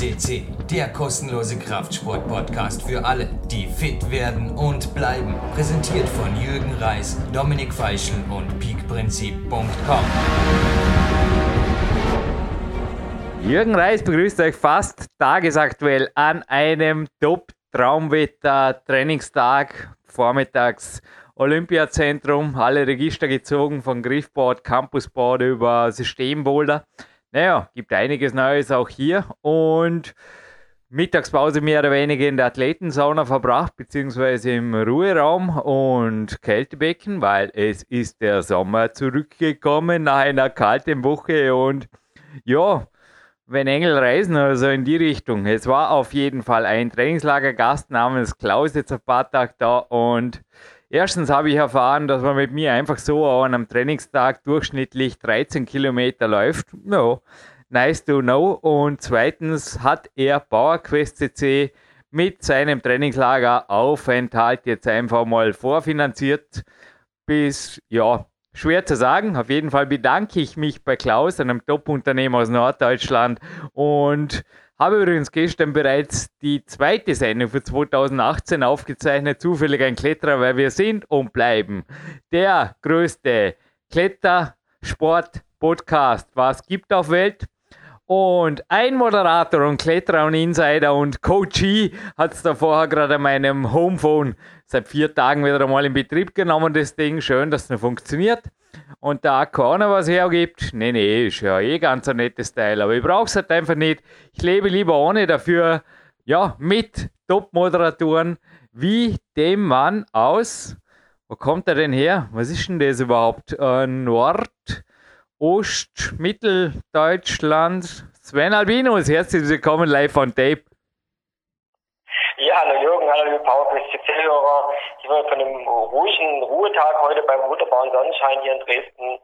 FCC, der kostenlose Kraftsport-Podcast für alle, die fit werden und bleiben. Präsentiert von Jürgen Reis, Dominik Feischl und peakprinzip.com. Jürgen Reis begrüßt euch fast tagesaktuell an einem Top-Traumwetter-Trainingstag vormittags. Olympiazentrum, alle Register gezogen von Griffboard, Campusboard über Systemboulder. Naja, gibt einiges Neues auch hier und Mittagspause mehr oder weniger in der Athletensauna verbracht, beziehungsweise im Ruheraum und Kältebecken, weil es ist der Sommer zurückgekommen nach einer kalten Woche und ja, wenn Engel reisen oder so in die Richtung. Es war auf jeden Fall ein Trainingslagergast namens Klaus jetzt ein paar Tage da und Erstens habe ich erfahren, dass man mit mir einfach so an einem Trainingstag durchschnittlich 13 Kilometer läuft. No, nice to know. Und zweitens hat er PowerQuest CC mit seinem Trainingslager Aufenthalt jetzt einfach mal vorfinanziert. Bis, ja, schwer zu sagen. Auf jeden Fall bedanke ich mich bei Klaus, einem Top-Unternehmer aus Norddeutschland und habe übrigens gestern bereits die zweite Sendung für 2018 aufgezeichnet, zufällig ein Kletterer, weil wir sind und bleiben der größte Klettersport-Podcast, was gibt auf Welt. Und ein Moderator und Kletterer und Insider und Coachie hat es da vorher gerade an meinem Homephone seit vier Tagen wieder einmal in Betrieb genommen, das Ding. Schön, dass es noch funktioniert und da keiner was hergibt, nee, nee, ist ja eh ganz ein nettes Teil, aber ich brauche es halt einfach nicht. Ich lebe lieber ohne, dafür ja, mit Top-Moderatoren wie dem Mann aus, wo kommt er denn her? Was ist denn das überhaupt? Äh, Nord, Ost, Mitteldeutschland. Sven Albinus, herzlich willkommen live on Tape. Ja, hallo Jürgen, hallo liebe PowerQuest CC-Hörer. Ich bin von einem ruhigen Ruhetag heute beim wunderbaren Sonnenschein hier in Dresden.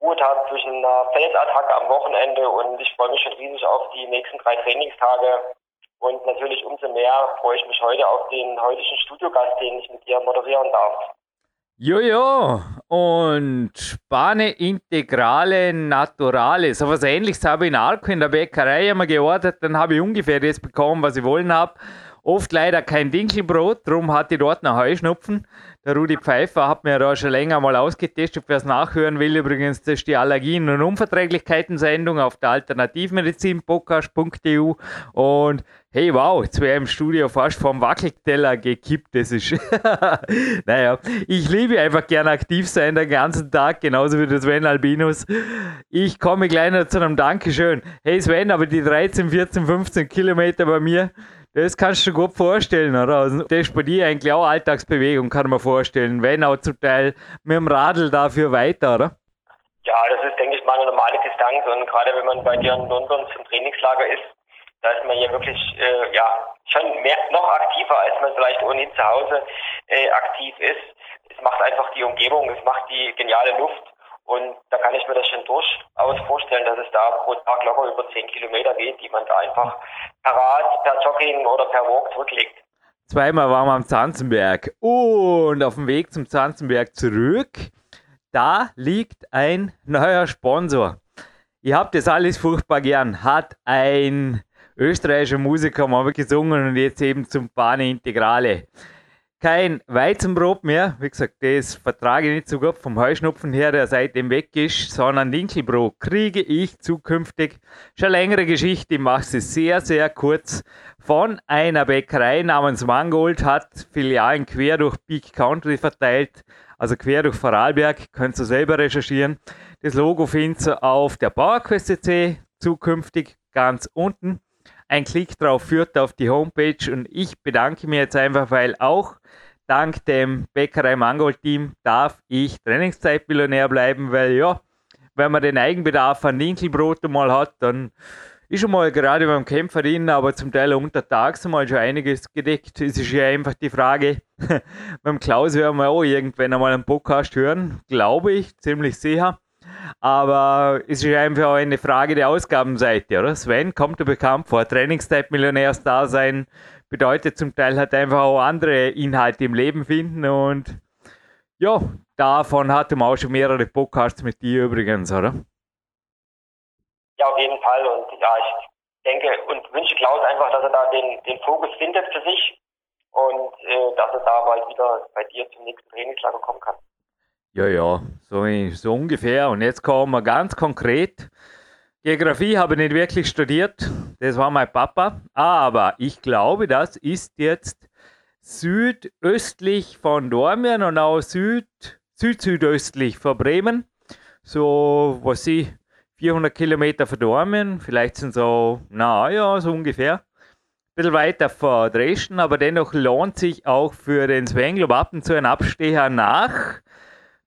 Ruhetag zwischen einer Feldattacke am Wochenende und ich freue mich schon riesig auf die nächsten drei Trainingstage. Und natürlich umso mehr freue ich mich heute auf den heutigen Studiogast, den ich mit dir moderieren darf. Jojo, und Spane Integrale Naturale. So was ähnliches habe ich in Arco in der Bäckerei immer geordert. Dann habe ich ungefähr das bekommen, was ich wollen habe. Oft leider kein Dinkelbrot, darum hatte ich dort noch Heuschnupfen. Der Rudi Pfeiffer hat mir da schon länger mal ausgetestet. Wer es nachhören will, übrigens, das ist die Allergien- und Unverträglichkeiten-Sendung auf der Alternativmedizin-podcast.eu. Und hey, wow, jetzt wäre im Studio fast vom Wackelteller gekippt. Das ist, naja, ich liebe einfach gerne aktiv sein den ganzen Tag, genauso wie der Sven Albinus. Ich komme gleich noch zu einem Dankeschön. Hey Sven, aber die 13, 14, 15 Kilometer bei mir, das kannst du dir gut vorstellen, oder? Also, das ist bei dir eigentlich auch Alltagsbewegung, kann man vorstellen. Wenn auch zum Teil mit dem Radl dafür weiter, oder? Ja, das ist, denke ich mal, eine normale Distanz. Und gerade wenn man bei dir in London zum Trainingslager ist, da ist man hier wirklich, äh, ja, schon mehr, noch aktiver, als man vielleicht ohnehin zu Hause äh, aktiv ist. Es macht einfach die Umgebung, es macht die geniale Luft und da kann ich mir das schon durchaus vorstellen, dass es da pro Tag locker über 10 Kilometer geht, die man da einfach per Rad, per Jogging oder per Walk zurücklegt. Zweimal waren wir am Zanzenberg und auf dem Weg zum Zanzenberg zurück, da liegt ein neuer Sponsor. Ihr habt das alles furchtbar gern. Hat ein österreichischer Musiker mal gesungen und jetzt eben zum Bahne Integrale kein Weizenbrot mehr. Wie gesagt, das vertrage ich nicht so gut vom Heuschnupfen her, der seitdem weg ist, sondern Dinkelbrot kriege ich zukünftig. Schon längere Geschichte, ich mache sie sehr, sehr kurz. Von einer Bäckerei namens Mangold hat Filialen quer durch Peak Country verteilt, also quer durch Vorarlberg, könnt ihr selber recherchieren. Das Logo findet ihr auf der PowerQuest CC zukünftig ganz unten. Ein Klick drauf führt auf die Homepage und ich bedanke mich jetzt einfach, weil auch dank dem Bäckerei Mangold Team darf ich Trainingszeitmillionär bleiben, weil ja, wenn man den Eigenbedarf an Dinkelbrot mal hat, dann ist schon mal gerade beim Kämpferin, aber zum Teil untertags mal schon einiges gedeckt. Es ist ja einfach die Frage, beim Klaus werden wir auch irgendwann einmal einen Podcast hören, glaube ich, ziemlich sicher. Aber es ist einfach auch eine Frage der Ausgabenseite, oder? Sven kommt dir bekannt vor, Trainingszeit-Millionärs-Dasein bedeutet zum Teil halt einfach auch andere Inhalte im Leben finden und ja, davon hatte man auch schon mehrere Podcasts mit dir übrigens, oder? Ja, auf jeden Fall und ja, ich denke und wünsche Klaus einfach, dass er da den, den Fokus findet für sich und äh, dass er da bald wieder bei dir zum nächsten Trainingslager kommen kann. Ja, ja, so, so ungefähr. Und jetzt kommen wir ganz konkret. Geografie habe ich nicht wirklich studiert, das war mein Papa, aber ich glaube, das ist jetzt südöstlich von Dormien und auch süd, süd-südöstlich von Bremen. So, was ich, 400 Kilometer von Dormien, vielleicht sind so, naja, so ungefähr. Ein bisschen weiter vor Dresden, aber dennoch lohnt sich auch für den ab und zu ein Abstecher nach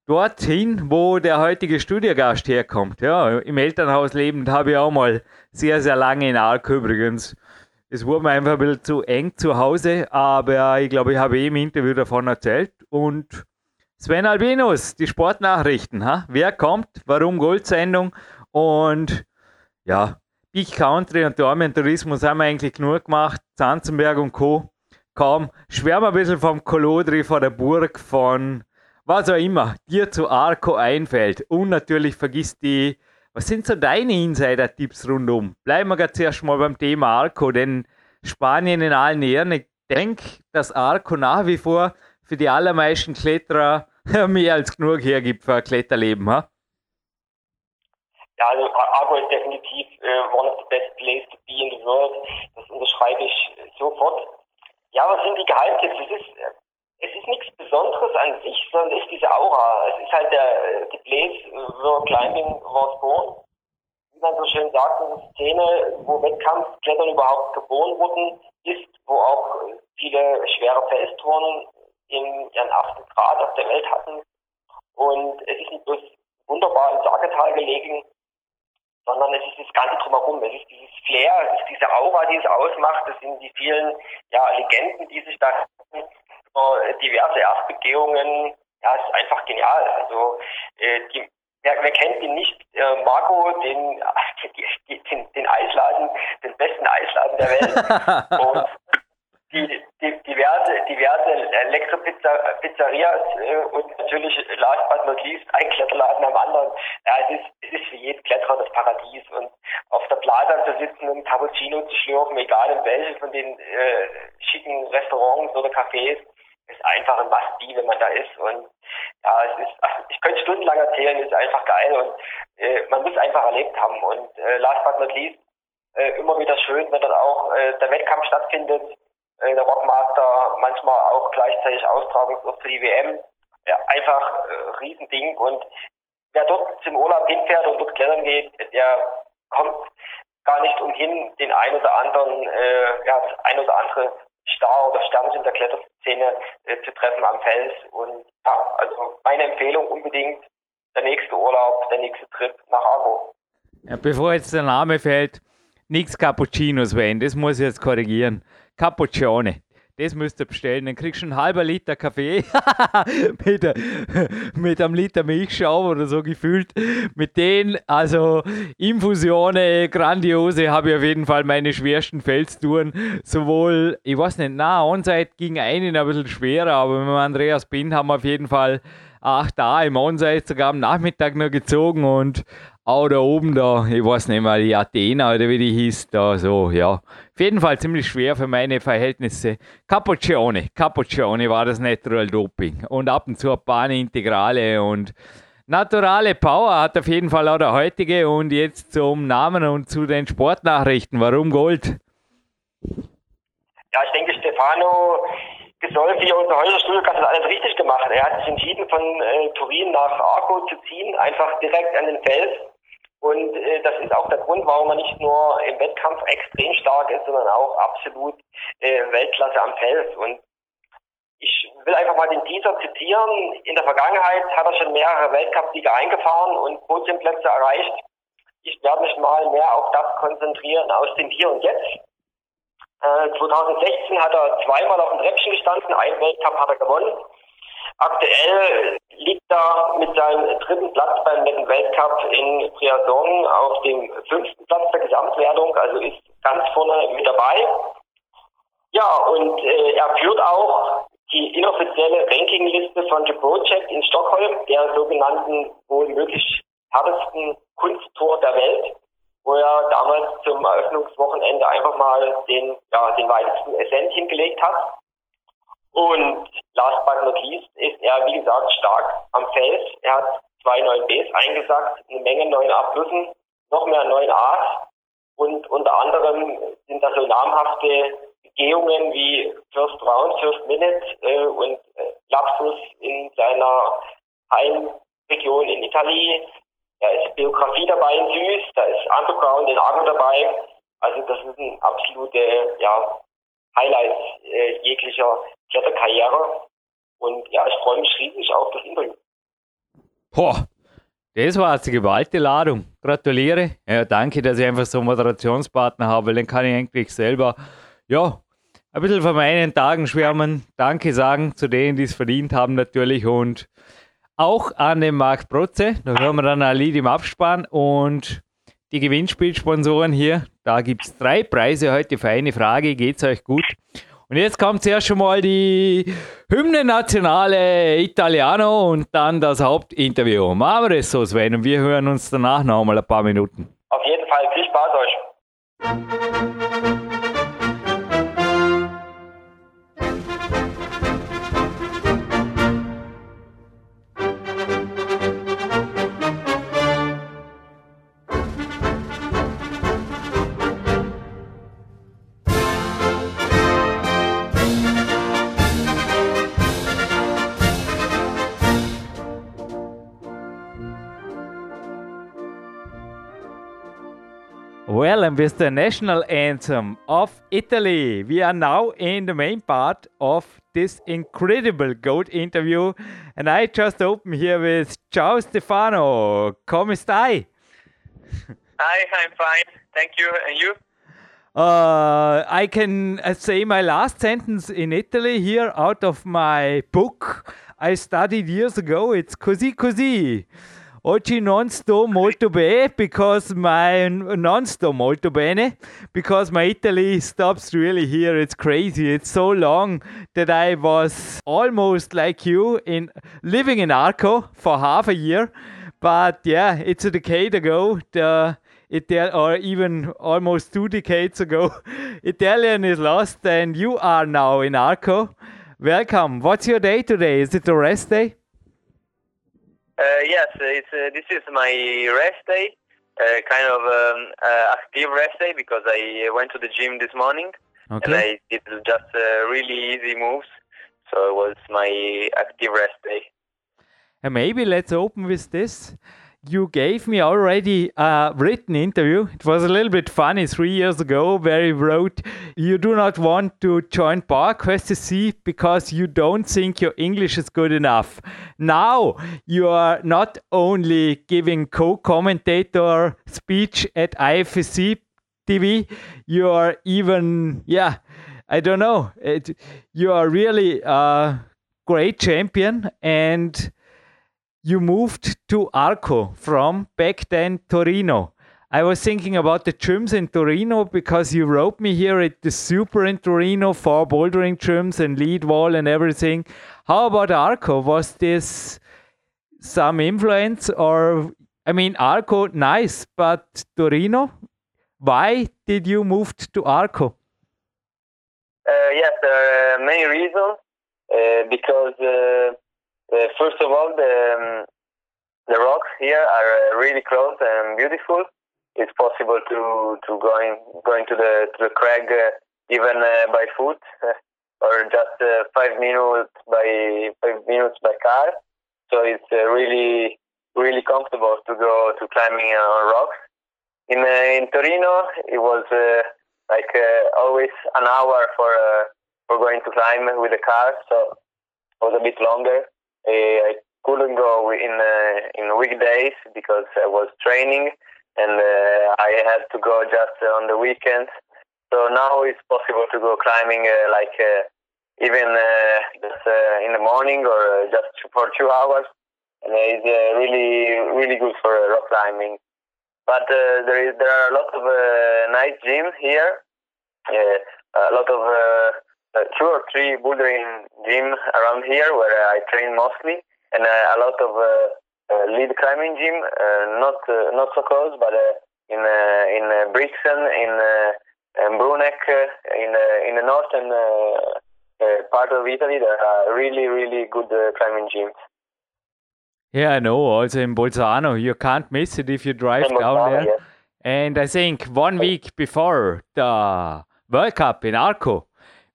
dorthin, wo der heutige Studiogast herkommt. Ja, im Elternhaus lebend habe ich auch mal sehr, sehr lange in Ark übrigens. Es wurde mir einfach ein bisschen zu eng zu Hause, aber ich glaube, ich habe eh im Interview davon erzählt. Und Sven Albinus, die Sportnachrichten. Ha? Wer kommt? Warum Goldsendung? Und ja, Big Country und Dormien Tourismus haben wir eigentlich genug gemacht. Zanzenberg und Co. Kaum. Schwärmen ein bisschen vom Kolodri, von der Burg, von was auch immer dir zu Arco einfällt. Und natürlich vergiss die, was sind so deine Insider-Tipps rundum? Bleiben wir zuerst mal beim Thema Arco, denn Spanien in allen Ehren. Ich denke, dass Arco nach wie vor für die allermeisten Kletterer mehr als genug hergibt für ein Kletterleben. Ha? Ja, also Arco ist definitiv uh, one of the best places to be in the world. Das unterschreibe ich sofort. Ja, was sind die Geheimtipps? Es ist es ist nichts Besonderes an sich, sondern es ist diese Aura. Es ist halt der, die Place where climbing was born. Wie man so schön sagt, eine Szene, wo Wettkampfklettern überhaupt geboren wurden, ist, wo auch viele schwere Felstouren in ihren achten Grad auf der Welt hatten. Und es ist nicht bloß wunderbar im Sagetal gelegen, sondern es ist das Ganze drumherum. Es ist dieses Flair, es ist diese Aura, die es ausmacht. Es sind die vielen ja, Legenden, die sich da diverse Erstbegehungen. Ja, es ist einfach genial. Also äh, die, wer, wer kennt ihn nicht? Äh, Marco, den, den, den Eisladen, den besten Eisladen der Welt. Und die, die, diverse, diverse Elektro-Pizzerias äh, und natürlich last but not least ein Kletterladen am anderen. Ja, es ist, es ist für jeden Kletterer das Paradies. Und auf der Plaza zu sitzen und Cappuccino zu schlürfen, egal in welches von den äh, schicken Restaurants oder Cafés, ist einfach ein Must-Be, wenn man da ist. Und ja, es ist, ich könnte stundenlang erzählen, ist einfach geil und äh, man muss einfach erlebt haben. Und äh, last but not least, äh, immer wieder schön, wenn dann auch äh, der Wettkampf stattfindet, äh, der Rockmaster manchmal auch gleichzeitig Austragungsort für die WM. Ja, einfach äh, Riesending und wer dort zum Urlaub hinfährt und dort klettern geht, der kommt gar nicht umhin, den ein oder anderen, äh, ja, das ein oder andere Star oder Sternchen der Kletterszene äh, zu treffen am Fels. Und ja, also meine Empfehlung unbedingt der nächste Urlaub, der nächste Trip nach Argo. Ja, bevor jetzt der Name fällt, nichts Cappuccinos werden, das muss ich jetzt korrigieren. Cappuccione. Das müsst ihr bestellen. Dann kriegst du einen halben Liter Kaffee mit, mit einem Liter Milchschaum oder so gefühlt. Mit denen, also Infusionen, grandiose, habe ich auf jeden Fall meine schwersten Felstouren. Sowohl, ich weiß nicht, na, Onside ging einen ein bisschen schwerer, aber mit Andreas Bin haben wir auf jeden Fall acht da im Onside sogar am Nachmittag noch gezogen und auch da oben da, ich weiß nicht mehr, die Athena oder wie die hieß, da so, ja. Auf jeden Fall ziemlich schwer für meine Verhältnisse. Cappuccione, Cappuccione war das Natural Doping. Und ab und zu ein paar Integrale und Naturale Power hat auf jeden Fall auch der heutige. Und jetzt zum Namen und zu den Sportnachrichten. Warum Gold? Ja, ich denke, Stefano Gesolfi, unser heutiger Studiogast, hat alles richtig gemacht. Er hat sich entschieden, von äh, Turin nach Arco zu ziehen, einfach direkt an den Fels und äh, das ist auch der Grund, warum er nicht nur im Wettkampf extrem stark ist, sondern auch absolut äh, Weltklasse am Fels. Und ich will einfach mal den Teaser zitieren. In der Vergangenheit hat er schon mehrere Weltcup-Siege eingefahren und Podiumplätze erreicht. Ich werde mich mal mehr auf das konzentrieren aus dem Hier und Jetzt. Äh, 2016 hat er zweimal auf dem Treppchen gestanden, einen Weltcup hat er gewonnen. Aktuell liegt er mit seinem dritten Platz beim Weltcup in Briançon auf dem fünften Platz der Gesamtwertung, also ist ganz vorne mit dabei. Ja, und äh, er führt auch die inoffizielle Rankingliste von The Project in Stockholm, der sogenannten wohl möglich härtesten Kunsttor der Welt. wo er damals zum Eröffnungswochenende einfach mal den, ja, den weitesten Ascent hingelegt hat. Und last but not least ist er, wie gesagt, stark am Fels. Er hat zwei 9Bs eingesackt, eine Menge 9A noch mehr 9As und unter anderem sind da so namhafte Gehungen wie First Round, First Minute äh, und äh, Lapsus in seiner Heimregion in Italien. Da ist Biografie dabei in Süß, da ist Underground in Argo dabei. Also das ein absolute ja, Highlight äh, jeglicher Kletterkarriere. Und ja, ich freue mich riesig auf das Interview. Boah, das war jetzt eine gewaltige Ladung. Gratuliere. Ja, danke, dass ich einfach so einen Moderationspartner habe, weil dann kann ich eigentlich selber, ja, ein bisschen von meinen Tagen schwärmen. Danke sagen zu denen, die es verdient haben natürlich und auch an den Marc Protze. Da hören wir dann ein Lied im Abspann und die Gewinnspielsponsoren hier. Da gibt es drei Preise heute für eine Frage. Geht's euch gut? Und jetzt kommt zuerst schon mal die Hymne Nationale Italiano und dann das Hauptinterview. Machen wir das so, Sven, und wir hören uns danach noch mal ein paar Minuten. Auf jeden Fall, viel Spaß euch. Well, and with the national anthem of Italy, we are now in the main part of this incredible goat interview. And I just open here with Ciao Stefano. Come stai? Hi, I'm fine. Thank you. And you? Uh, I can uh, say my last sentence in Italy here out of my book I studied years ago. It's così così. Oggi non sto molto bene because my non sto molto bene because my Italy stops really here. It's crazy. It's so long that I was almost like you in living in Arco for half a year. But yeah, it's a decade ago. The Ital- or even almost two decades ago, Italian is lost, and you are now in Arco. Welcome. What's your day today? Is it a rest day? Uh, yes, it's uh, this is my rest day, uh, kind of um, uh, active rest day because I went to the gym this morning Okay. and I did just uh, really easy moves, so it was my active rest day. And maybe let's open with this. You gave me already a written interview. It was a little bit funny three years ago where you wrote, You do not want to join PowerQuest SC because you don't think your English is good enough. Now you are not only giving co commentator speech at IFSC TV, you are even, yeah, I don't know. It, you are really a great champion and you moved to Arco from back then Torino. I was thinking about the gyms in Torino because you wrote me here at the Super in Torino for bouldering gyms and lead wall and everything. How about Arco? Was this some influence or I mean Arco nice, but Torino? Why did you move to Arco? Uh, yes, there are many reasons. Uh, because uh, uh, first of all, the um, the rocks here are uh, really close and beautiful. It's possible to to going going to the to the crag uh, even uh, by foot or just uh, five minutes by five minutes by car. So it's uh, really really comfortable to go to climbing on rocks. In uh, in Torino, it was like always an hour for for going to climb with the car, so it was a bit longer. I couldn't go in uh, in weekdays because I was training, and uh, I had to go just on the weekends. So now it's possible to go climbing uh, like uh, even uh, just uh, in the morning or just for two hours, and it's really really good for rock climbing. But there is there are a lot of nice gyms here, a lot of two or three bouldering gym around here where I train mostly, and uh, a lot of uh, uh, lead climbing gym, uh, not uh, not so close, but uh, in uh, in uh, Brixen, in, uh, in Bruneck, uh, in uh, in the northern uh, uh, part of Italy. There are really really good uh, climbing gyms. Yeah, I know. Also in Bolzano, you can't miss it if you drive In down Bolzano, there. yes. And I think one week before the World Cup in Arco,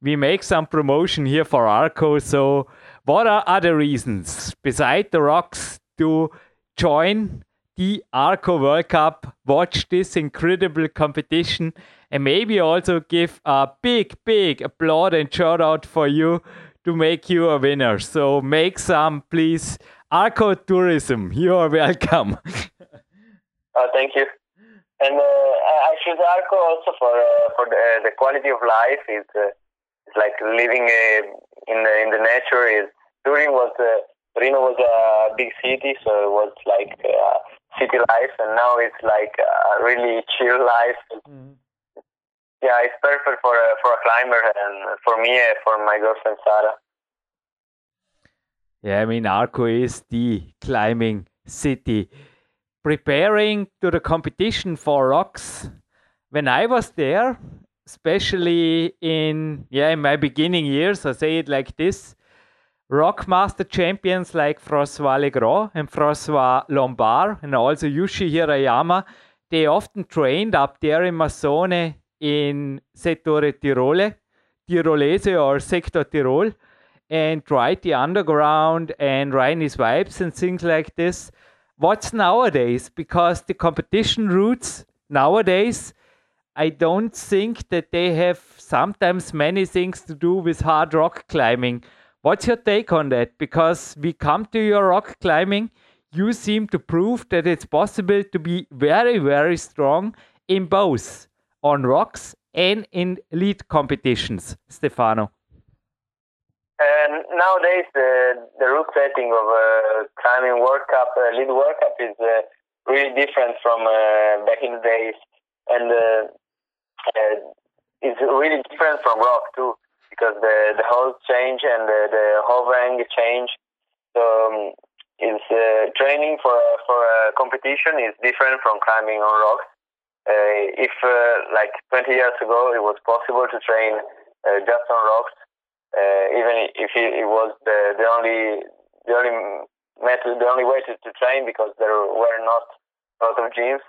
we make some promotion here for Arco. So, what are other reasons beside the rocks to join the Arco World Cup, watch this incredible competition, and maybe also give a big, big applaud and shout out for you to make you a winner. So, make some, please. Arco Tourism, you are welcome. Oh, thank you. And uh, I choose Arco also for uh, for the, the quality of life. It's, uh, like living uh, in the in the nature. Is Turin was uh, Torino was a big city, so it was like uh, city life, and now it's like a really chill life. Yeah, it's perfect for a, for a climber and for me, uh, for my girlfriend Sarah. Yeah, I mean, Arco is the climbing city. Preparing to the competition for rocks. When I was there, especially in yeah in my beginning years, I say it like this: rock master champions like François Legrand and François Lombard, and also Yuji Hirayama, they often trained up there in Massone in Settore Tirole, Tirolese or Sector Tirol and ride the underground and Rheinis vibes and things like this. What's nowadays? Because the competition routes nowadays, I don't think that they have sometimes many things to do with hard rock climbing. What's your take on that? Because we come to your rock climbing, you seem to prove that it's possible to be very, very strong in both on rocks and in elite competitions, Stefano. And nowadays, the the route setting of uh, climbing World Cup, uh, lead World Cup, is uh, really different from uh, back in the days, and uh, uh, it's really different from rock too, because the the holes change and the, the hovering change. So um, is uh, training for for a competition is different from climbing on rocks. Uh, if uh, like 20 years ago it was possible to train uh, just on rocks, even if it, it was the, the only the only method, the only way to, to train because there were not a lot of gyms.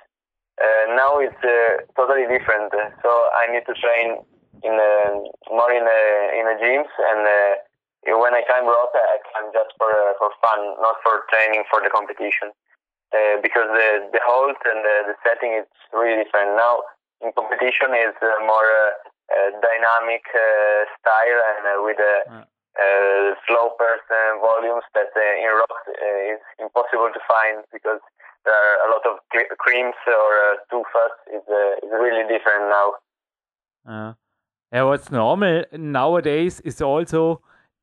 Uh, now it's uh, totally different. So I need to train in uh, more in uh, in the gyms, and uh, when I climb rock, I climb just for uh, for fun, not for training for the competition. Uh, because the the hold and the, the setting is really different. Now in competition is uh, more uh, uh, dynamic uh, style and uh, with uh, uh, slopers and volumes that uh, in rocks uh, is impossible to find because there are a lot of creams or uh, too fast. Is uh, is really different now. Uh, yeah, what's normal nowadays is also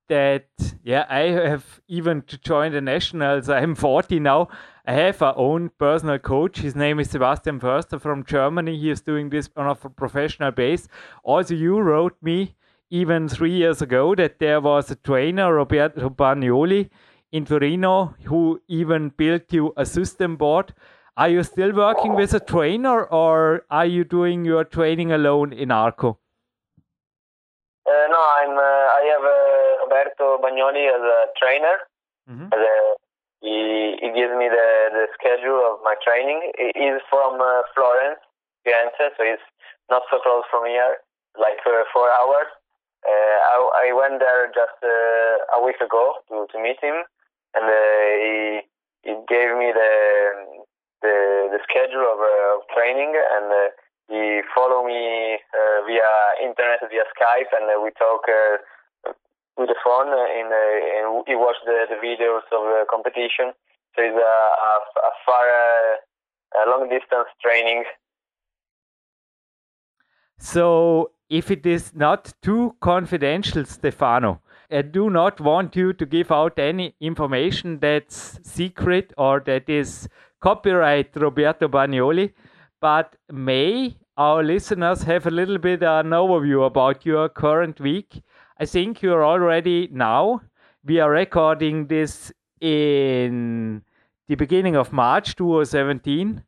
that yeah, I have even to join the nationals. I'm 40 now. I have our own personal coach. His name is Sebastian Förster from Germany. He is doing this on a professional base. Also, you wrote me even three years ago that there was a trainer, Roberto Bagnoli, in Torino, who even built you a system board. Are you still working with a trainer, or are you doing your training alone in Arco? Uh, no, I'm. Uh, I have uh, Roberto Bagnoli as a trainer. Mhm. As a, he he gives me the, the schedule of my training. He- He's from uh, Florence, Firenze, so he's not so close from here, like uh, four hours. Uh, I, I went there just uh, a week ago to, to meet him, and uh, he he gave me the the, the schedule of, uh, of training, and uh, he follow me via internet, via Skype, and we talk with the phone, uh, and he watched the, the videos of the competition. So it's a, a, a far, a long distance training. So, if it is not too confidential, Stefano, I do not want you to give out any information that's secret or that is copyright Roberto Bagnoli, but may our listeners have a little bit an overview about your current week? I think you're already now. We are recording this in the beginning of March 2017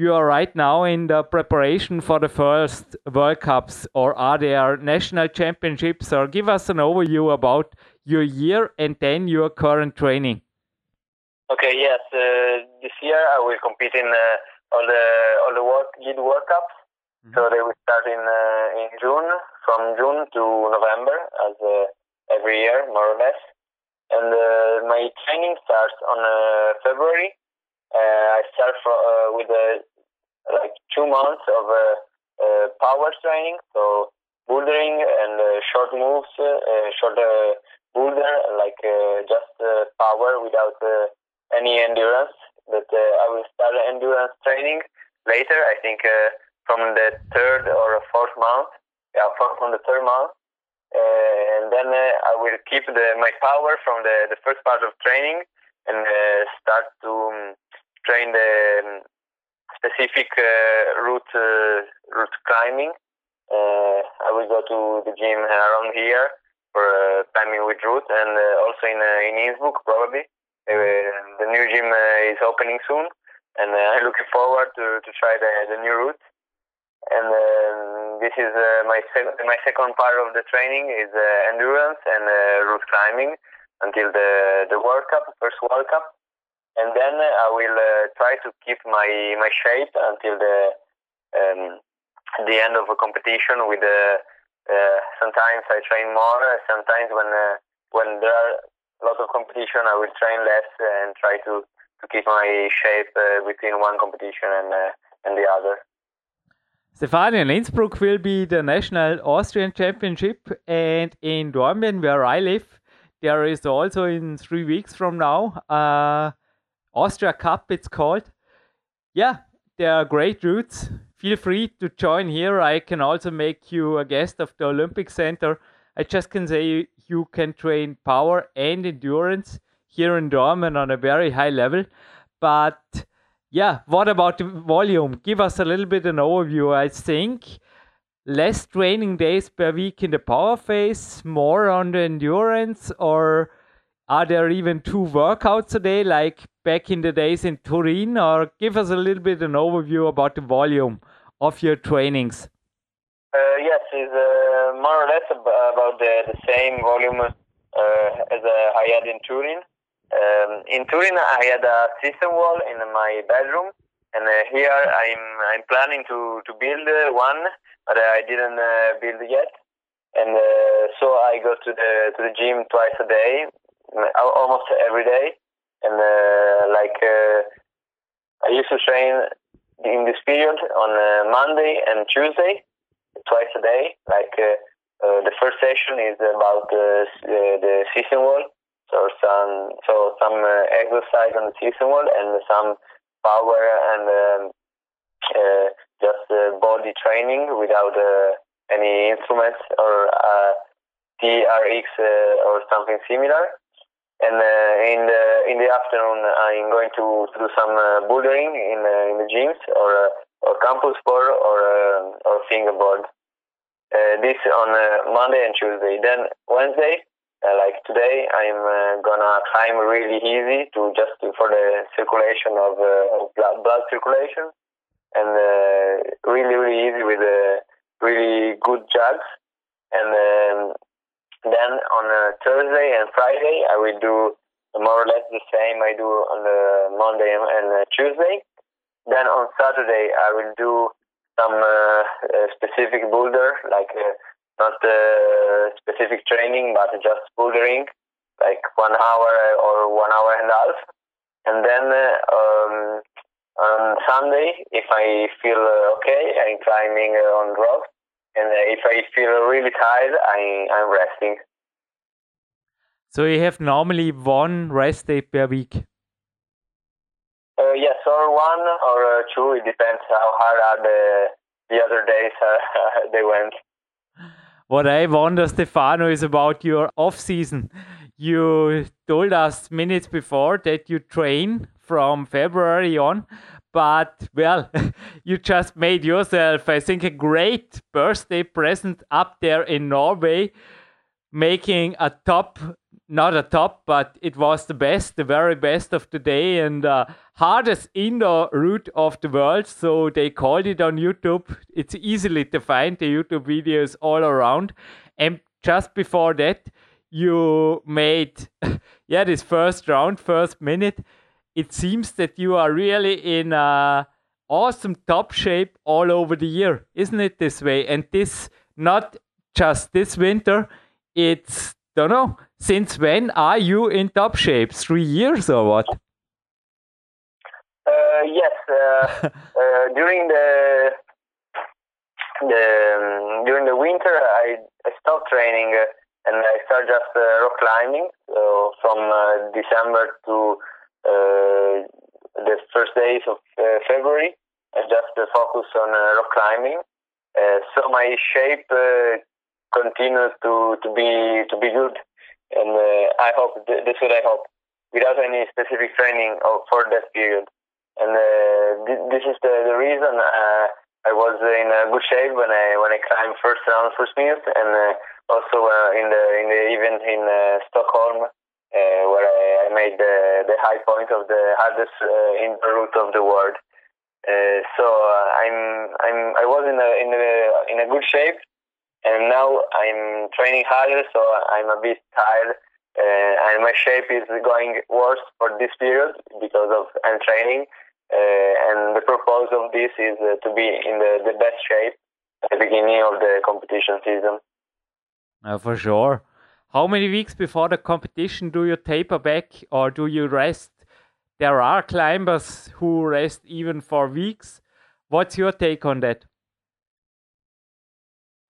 you are right now in the preparation for the first World Cups, or are there national championships? Or give us an overview about your year and then your current training. Okay, yes. Uh, this year I will compete in uh, all the all the work Guide World Cups. Mm-hmm. So they will start in uh, in June, from June to November, as uh, every year, more or less. And uh, my training starts on uh, February. I start for, with like two months of uh, uh, power training, so bouldering and uh, short moves, short boulder, like just power without any endurance, but uh, I will start endurance training later. I think uh, from the third or fourth month. Yeah, from, from the third month, uh, and then I will keep the my power from the the first part of training and start to um, train the um, specific route route climbing. I will go to the gym around here for uh, climbing with route and uh, also in uh, in Innsbruck probably. Uh, the new gym uh, is opening soon, and uh, I'm looking forward to, to try the, the new route. And um, this is my sec- my second part of the training is endurance and route climbing until the the World Cup, first World Cup, and then I will try to keep my my shape until the um, the end of a competition with uh, uh, sometimes I train more sometimes when uh, when there are a lot of competition, I will train less and try to, to keep my shape uh, between one competition and, uh, and the other. Stefania, Innsbruck will be the national Austrian championship, and in Dornbirn, where I live, there is also in three weeks from now uh, Austria Cup. It's called. Yeah, there are great routes. Feel free to join here. I can also make you a guest of the Olympic Center. I just can say you can train power and endurance here in Dornbirn on a very high level. But yeah, what about the volume? Give us a little bit an overview. I think less training days per week in the power phase, more on the endurance, or are there even two workouts a day like back in the days in Turin? Or give us a little bit an overview about the volume of your trainings. Uh, yes, it's uh, more or less about the, the same volume uh, as uh, I had in Turin. Um, in Turin, I had a system wall in my bedroom, and uh, here I'm I'm planning to to build uh, one, but I didn't build yet. And so I go to the to the gym twice a day, Uh, almost every day, and uh, like uh, I used to train in this period on Monday and Tuesday twice a day. Like uh, uh, the first session is about uh, the system wall, so some so some exercise on the system wall and some power and um, just body training without any instruments or TRX or something similar and uh, in the in the afternoon I'm going to, to do some uh, bouldering in uh, in the gyms or or campus board or or fingerboard. Uh, this on uh, Monday and Tuesday. Then Wednesday, uh, like today, I'm uh, gonna climb really easy to just for the circulation of, uh, blood, circulation, and uh, really really easy with really good jugs And um, then on Thursday and Friday, I will do more or less the same I do on the Monday and Tuesday. Then on Saturday, I will do some uh, uh, specific boulder, like uh, not specific training, but just bouldering, like one hour or one hour and a half. And then um, on Sunday, if I feel okay, I'm climbing on rocks. And if I feel really tired, I, I'm resting. So you have normally one rest day per week? Uh, yes, or one or uh, two. It depends how hard are the the other days uh, they went. What I wonder, Stefano, is about your off season. You told us minutes before that you train from February on, but well, you just made yourself, I think, a great birthday present up there in Norway, making a top not a top, but it was the best, the very best of the day, and uh, hardest indoor route of the world. So they called it on YouTube. It's easily to find the YouTube videos all around. And just before that, you made, yeah, this first round, first minute. It seems that you are really in a awesome top shape all over the year, isn't it? This way, and this not just this winter. It's don't know since when are you in top shape? Three years or what? Uh, yes, uh, uh, during the the um, during the winter, I, I stopped training uh, and I started just uh, rock climbing. So from uh, December to the first days of February, I just focus on rock climbing. so my shape continues to, to be to be good, and I hope th- that's what I hope without any specific training for that period. And uh, th- this is the, the reason uh, I was in a good shape when I when I climbed first round first minute, and uh, also uh, in the in the event in uh, Stockholm, uh, where I, made the the high point of the hardest uh, indoor route of the world. Uh, so I'm I'm I was in a in a in a good shape, and now I'm training harder, so I'm a bit tired. and my shape is going worse for this period because of I'm training. Uh, and the purpose of this is uh, to be in the, the best shape at the beginning of the competition season. Uh, for sure. How many weeks before the competition do you taper back or do you rest? There are climbers who rest even for weeks. What's your take on that?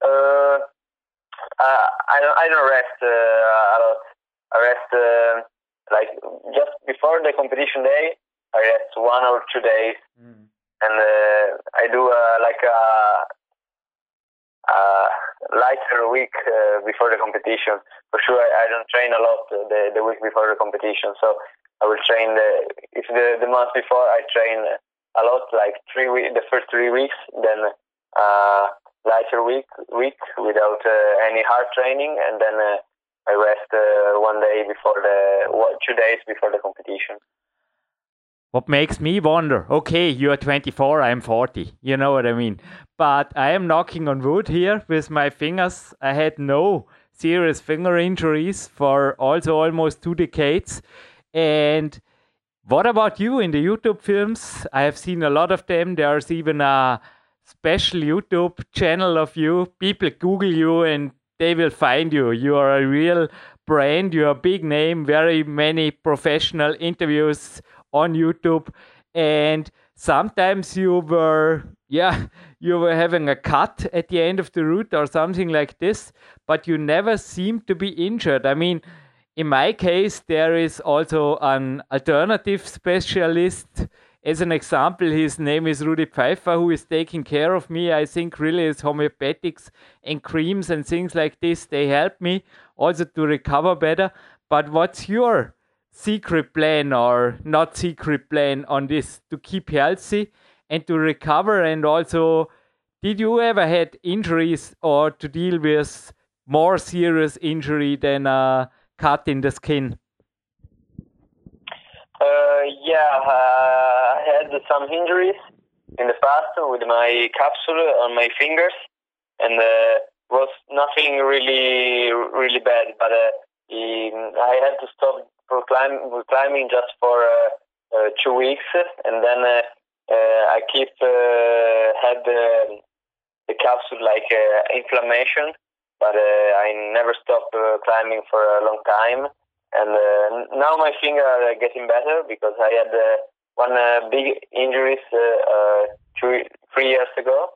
Uh, uh, I don't. I don't rest uh, a lot. I rest uh, like just before the competition day. I rest one or two days, mm. and uh, I do uh, like a, a, lighter week uh, before the competition. For sure, I, don't train a lot the, the week before the competition, so I will train the if the, the month before I train a lot, like three week, the first three weeks, then uh, lighter week week without uh, any hard training, and then uh, I rest uh, one day before the two days before the competition. What makes me wonder, okay, you are 24, I'm 40, you know what I mean? But I am knocking on wood here with my fingers. I had no serious finger injuries for also almost two decades. And what about you in the YouTube films? I have seen a lot of them. There's even a special YouTube channel of you. People Google you and they will find you. You are a real brand, you're a big name, very many professional interviews on YouTube, and sometimes you were yeah you were having a cut at the end of the route or something like this, but you never seemed to be injured. I mean. In my case, there is also an alternative specialist as an example, his name is Rudy Pfeiffer, who is taking care of me. I think really is homeopathics and creams and things like this. They help me also to recover better. But what's your secret plan or not secret plan on this to keep healthy and to recover and also did you ever had injuries or to deal with more serious injury than a cut in the skin? Uh, yeah uh, i had some injuries in the past with my capsule on my fingers and uh, was nothing really really bad but uh, I had to stop for climb, climbing just for uh, uh, two weeks, and then Uh, I keep uh, had the, capsule like uh, inflammation, but I never stopped climbing for a long time. And now my finger are getting better because I had one big injuries two, three years ago,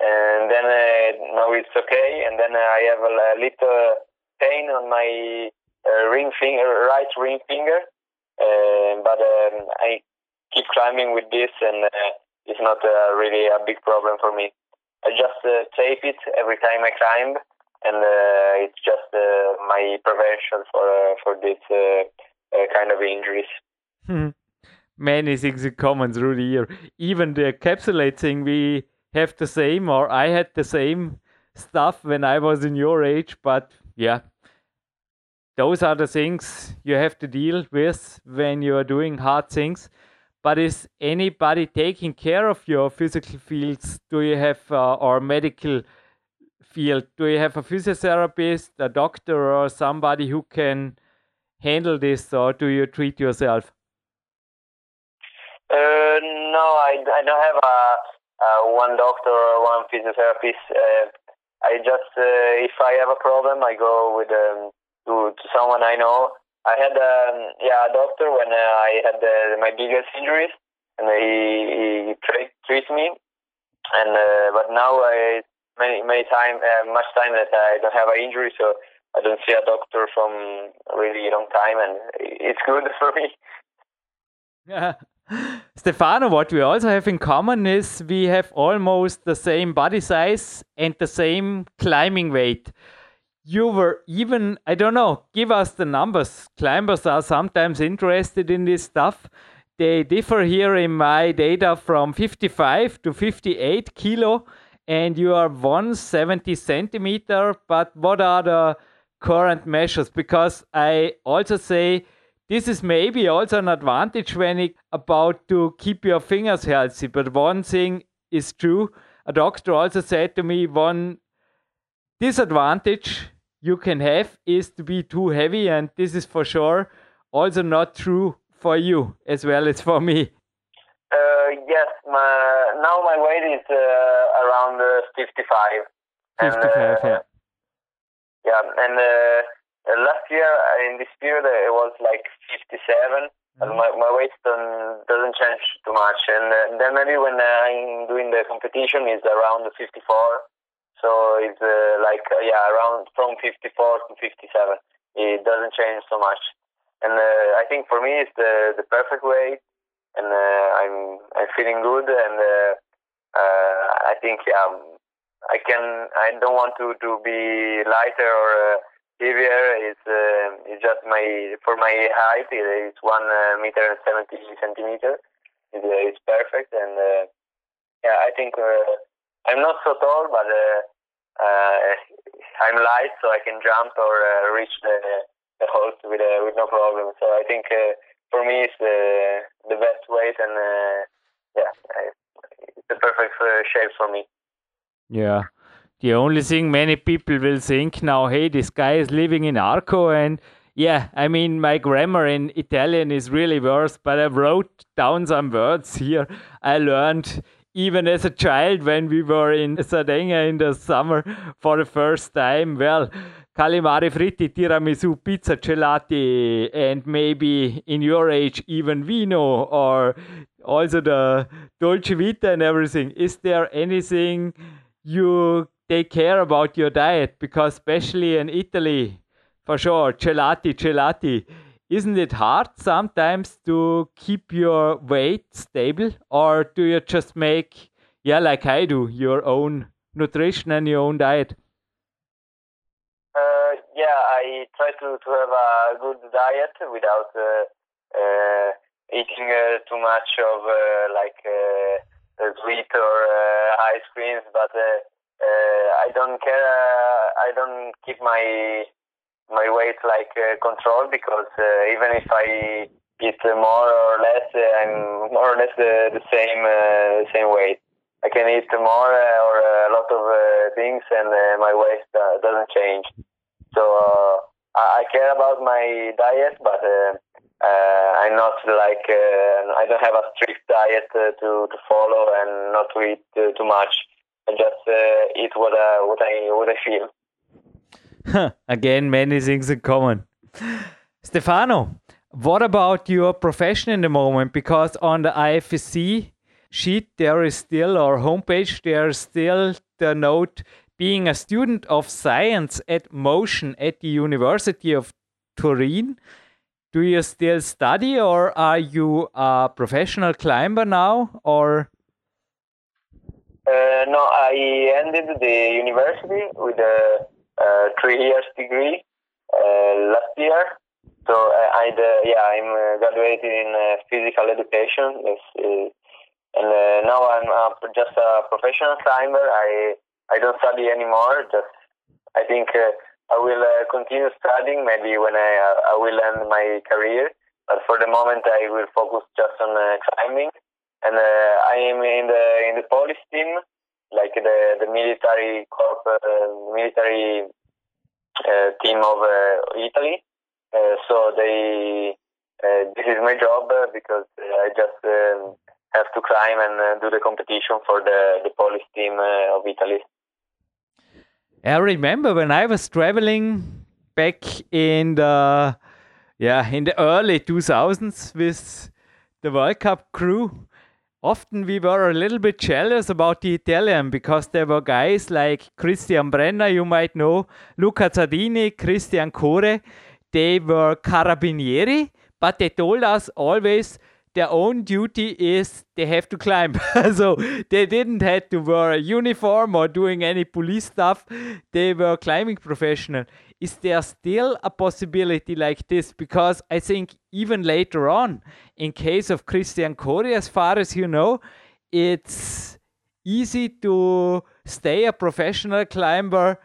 and then uh, now it's okay. And then uh, I have a, a little pain on my uh, ring finger, right ring finger. Uh, but um, I keep climbing with this, and uh, it's not uh, really a big problem for me. I just uh, tape it every time I climb, and uh, it's just my prevention for for this kind of injuries. Hmm. Many things in common through the year. Even the encapsulate thing, we have the same, or I had the same stuff when I was in your age, but yeah, those are the things you have to deal with when you are doing hard things. But is anybody taking care of your physical fields? Do you have uh, or medical field? Do you have a physiotherapist, a doctor, or somebody who can handle this, or do you treat yourself? Uh, no, I, I don't have a, a one doctor or one physiotherapist. Uh, I just uh, if I have a problem, I go with um, to to someone I know. I had um, yeah a doctor when uh, I had uh, my biggest injuries, and he, he tra- treats me. And uh, but now I many many time uh, much time that I don't have an injury, so I don't see a doctor from really long time, and it's good for me. Stefano, what we also have in common is we have almost the same body size and the same climbing weight. You were even, I don't know, give us the numbers. Climbers are sometimes interested in this stuff. They differ here in my data from 55 to 58 kilo, and you are 170 centimeter. But what are the current measures? Because I also say this is maybe also an advantage when it about to keep your fingers healthy. But one thing is true. A doctor also said to me one disadvantage you can have is to be too heavy, and this is for sure also not true for you as well as for me. Uh, yes, my, now my weight is uh, around uh, 55. 55, and, uh, yeah. Yeah, and uh, uh, last year uh, in this period uh, it was like 57. Mm-hmm. my, my weight doesn't, doesn't change too much. And uh, then maybe when I'm doing the competition is around 54. So it's uh, like, uh, yeah, around from 54 to 57. It doesn't change so much. And I think for me it's the, the perfect weight. And I'm, I'm feeling good. And I think, yeah, I can, I don't want to, to be lighter or heavier It's uh, is just my for my height. It's one uh, meter and seventy centimeter. It's, uh, it's perfect, and uh, yeah, I think uh, I'm not so tall, but uh, uh, I'm light, so I can jump or uh, reach the the host with uh, with no problem. So I think uh, for me it's the the best weight, and uh, yeah, it's the perfect uh, shape for me. Yeah the only thing many people will think now, hey, this guy is living in Arco and yeah, I mean, my grammar in Italian is really worse, but I wrote down some words here I learned even as a child when we were in Sardinia in the summer for the first time. Well, calamari fritti, tiramisu, pizza, gelati, and maybe in your age even vino or also the dolce vita and everything. Is there anything you take care about your diet because especially in Italy, for sure, gelati, gelati. Isn't it hard sometimes to keep your weight stable, or do you just make, yeah, like I do, your own nutrition and your own diet? Uh, yeah, I try to, to have a good diet without uh, uh, eating uh, too much of uh, like uh, sweet or ice creams, but I don't care. I don't keep my my weight like uh, control because uh, even if I eat more or less, I'm more or less the, the same same weight. I can eat more or a lot of things, and my weight doesn't change. So I care about my diet, but uh, I'm not like uh, I don't have a strict diet uh, to to follow and not to eat too much. I just uh, eat what uh, what I what I feel. Again, many things in common. Stefano, what about your profession in the moment? Because on the IFSC sheet, there is still, or homepage, there is still the note being a student of science at motion at the University of Turin. Do you still study, or are you a professional climber now, or uh, no, I ended the university with a, a three years degree uh, last year. So uh, I, yeah, I'm uh, graduated in uh, physical education, uh, and now I'm just a professional climber. I I don't study anymore. Just I think I will uh, continue studying maybe when I uh, I will end my career. But for the moment, I will focus just on uh, climbing. And uh, I am in the in the police team, like the the military corp, uh, military uh, team of Italy. so they this is my job because I just um, have to climb and do the competition for the the police team of Italy. I remember when I was traveling back in the yeah in the early 2000s with the World Cup crew. Often we were a little bit jealous about the Italian because there were guys like Christian Brenna, you might know, Luca Zardini, Christian Core. They were carabinieri, but they told us always their own duty is they have to climb. so they didn't have to wear a uniform or doing any police stuff. They were climbing professional. Is there still a possibility like this? Because I think even later on, in case of Christian Core, as far as you know, it's easy to stay a professional climber.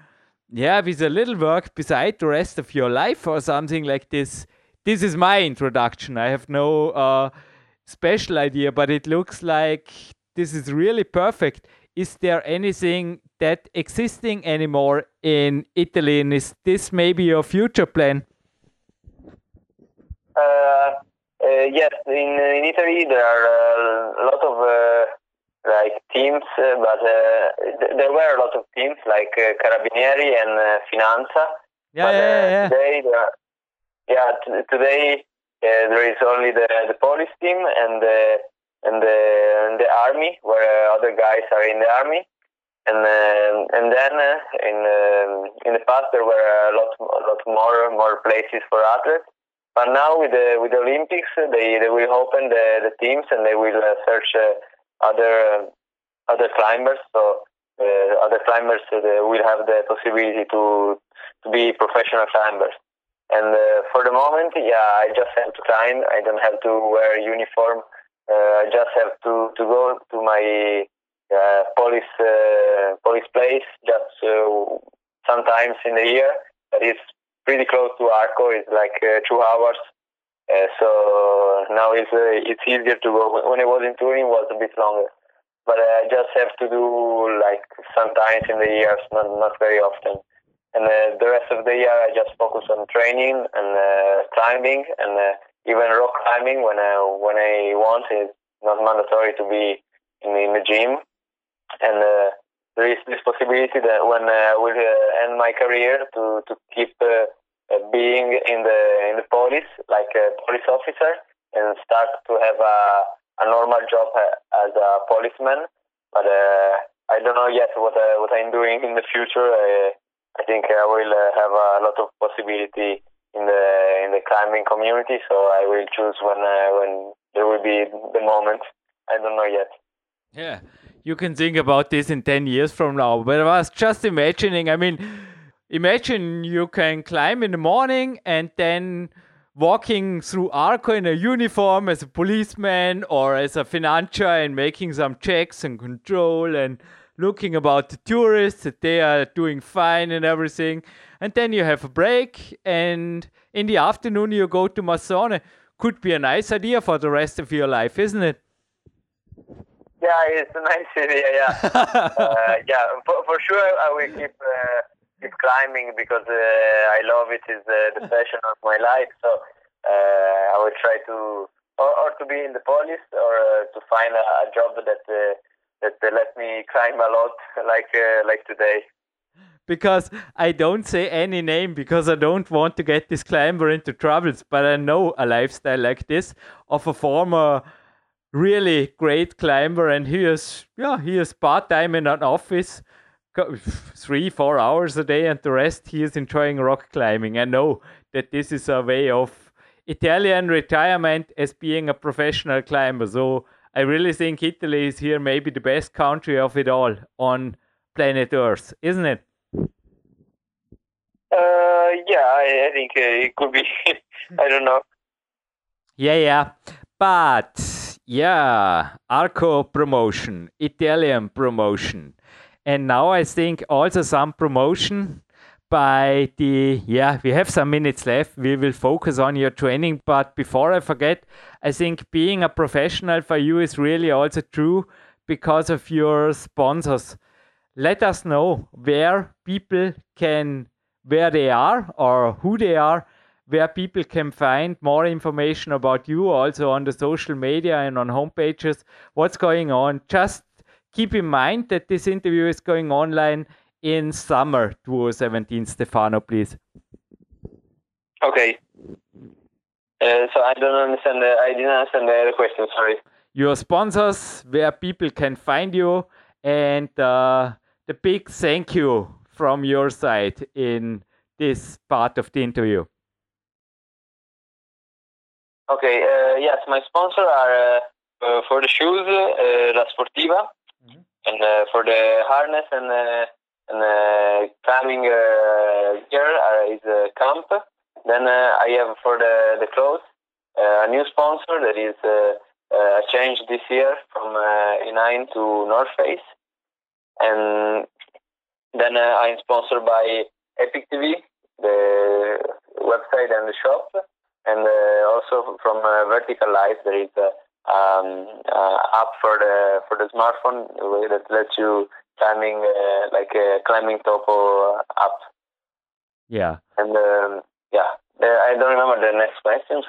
Yeah, with a little work beside the rest of your life or something like this. This is my introduction. I have no uh, special idea, but it looks like this is really perfect. Is there anything that existing anymore in Italy, and is this maybe your future plan? Uh, uh, yes, in, in Italy there are uh, a lot of uh, like teams, uh, but uh, th there were a lot of teams like Carabinieri and Finanza. Yeah, but, yeah, yeah. Today, yeah, today uh, there is only the the police team and the and the and the army, where uh, other guys are in the army, and uh, and then in um, in the past there were a lot a lot more more places for athletes. But now with the with the Olympics, they they will open the the teams and they will search other other climbers. So uh, other climbers uh, will have the possibility to to be professional climbers. And uh, for the moment, yeah, I just have to climb. I don't have to wear a uniform. Uh, I just have to, to go to my uh, police uh, place just uh, sometimes in the year. But it's pretty close to Arco. It's like uh, two hours. so now it's it's easier to go. When I was in Turin, it was a bit longer. But I just have to do like sometimes in the years, not not very often and uh, the rest of the year I just focus on training and uh, climbing and uh, even rock climbing when I when I want. It's not mandatory to be in, in the gym, and uh, there is this possibility that when I will uh, end my career to to keep uh, being in the in the police like a police officer and start to have a a normal job as a policeman, but. I don't know yet what what I'm doing in the future. I think I will uh, have a lot of possibility in the in the climbing community. So I will choose when uh, when there will be the moment. I don't know yet. Yeah, you can think about this in ten years from now. But I was just imagining. I mean, imagine you can climb in the morning and then walking through Arco in a uniform as a policeman or as a financier and making some checks and control and looking about the tourists that they are doing fine and everything. And then you have a break, and in the afternoon you go to Massone. Could be a nice idea for the rest of your life, isn't it? Yeah, it's a nice idea. Yeah, uh, yeah. For, for sure, I will keep uh, keep climbing because uh, I love it. it. Is the passion of my life. So uh, I will try to or, or, to be in the police or uh, to find a, a job that uh, that let me climb a lot, like uh, like today. Because I don't say any name because I don't want to get this climber into troubles, but I know a lifestyle like this of a former really great climber, and he is yeah he is part time in an office, three four hours a day, and the rest he is enjoying rock climbing. I know that this is a way of Italian retirement as being a professional climber. So I really think Italy is here maybe the best country of it all on planet Earth, isn't it? Uh, yeah, I, I think uh, it could be. I don't know. Yeah, yeah. But yeah, Arco promotion, Italian promotion. And now I think also some promotion by the yeah we have some minutes left. We will focus on your training. But before i forget i think being a professional for you is really also true because of your sponsors. Let us know where people can where they are or who they are where people can find more information about you also on the social media and on homepages. What's going on? Just keep in mind that this interview is going online in summer 2017 stefano please. Okay. Uh, so i don't understand the, i didn't understand the other question sorry. Your sponsors where people can find you and uh, the big thank you from your side in this part of the interview Okay, uh, yes, my sponsor are uh, uh, for the shoes, uh, La Sportiva, mm -hmm. and uh, for the harness and uh, and climbing gear is Camp. Then I have for the the clothes a new sponsor that is a change this year from E9 to North Face, and then I'm sponsored by Epic TV, the website and the shop and uh, also from uh, Vertical Life, there is a um, uh, app for the for the smartphone that lets you climbing uh, like a climbing topo app. Yeah. And um, yeah, I don't remember the next question.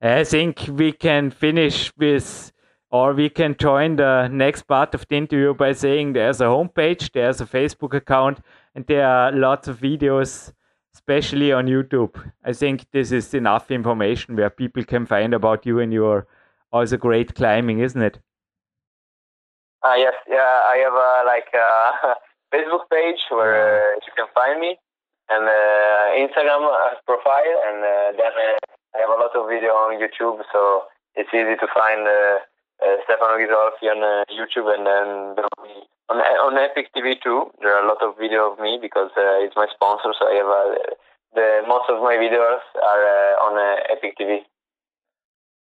I think we can finish with, or we can join the next part of the interview by saying there's a homepage, there's a Facebook account, and there are lots of videos especially on YouTube. I think this is enough information where people can find about you and your also great climbing, isn't it? Uh, yes, yeah, I have a like a Facebook page where uh, you can find me, and uh, Instagram uh, profile, and uh, then uh, I have a lot of video on YouTube, so it's easy to find Stefano Ghisolfi on YouTube, and then on on Epic TV too. There are a lot of video of me because uh, it's my sponsor. So I have uh, the most of my videos are uh, on uh, Epic TV.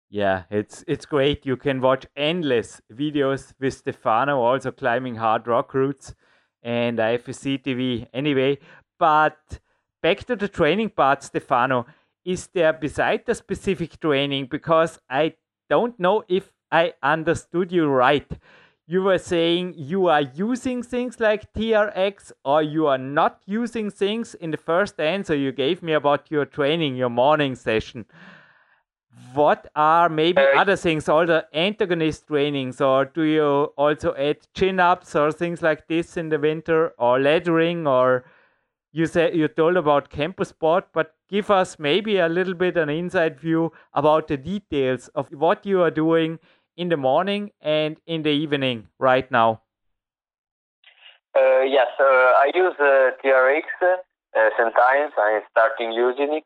Yeah, it's it's great. You can watch endless videos with Stefano, also climbing hard rock routes, and IFSC TV. Anyway, but back to the training part, Stefano. Is there beside the specific training? Because I don't know if I understood you right you were saying you are using things like TRX or you are not using things in the first answer you gave me about your training, your morning session. What are maybe uh, other things, all the antagonist trainings, or do you also add chin ups or things like this in the winter, or laddering, or you said you told about campus board, but give us maybe a little bit an inside view about the details of what you are doing in the morning and in the evening right now? Uh, yes, uh, I use uh, TRX uh, sometimes. I'm starting using it,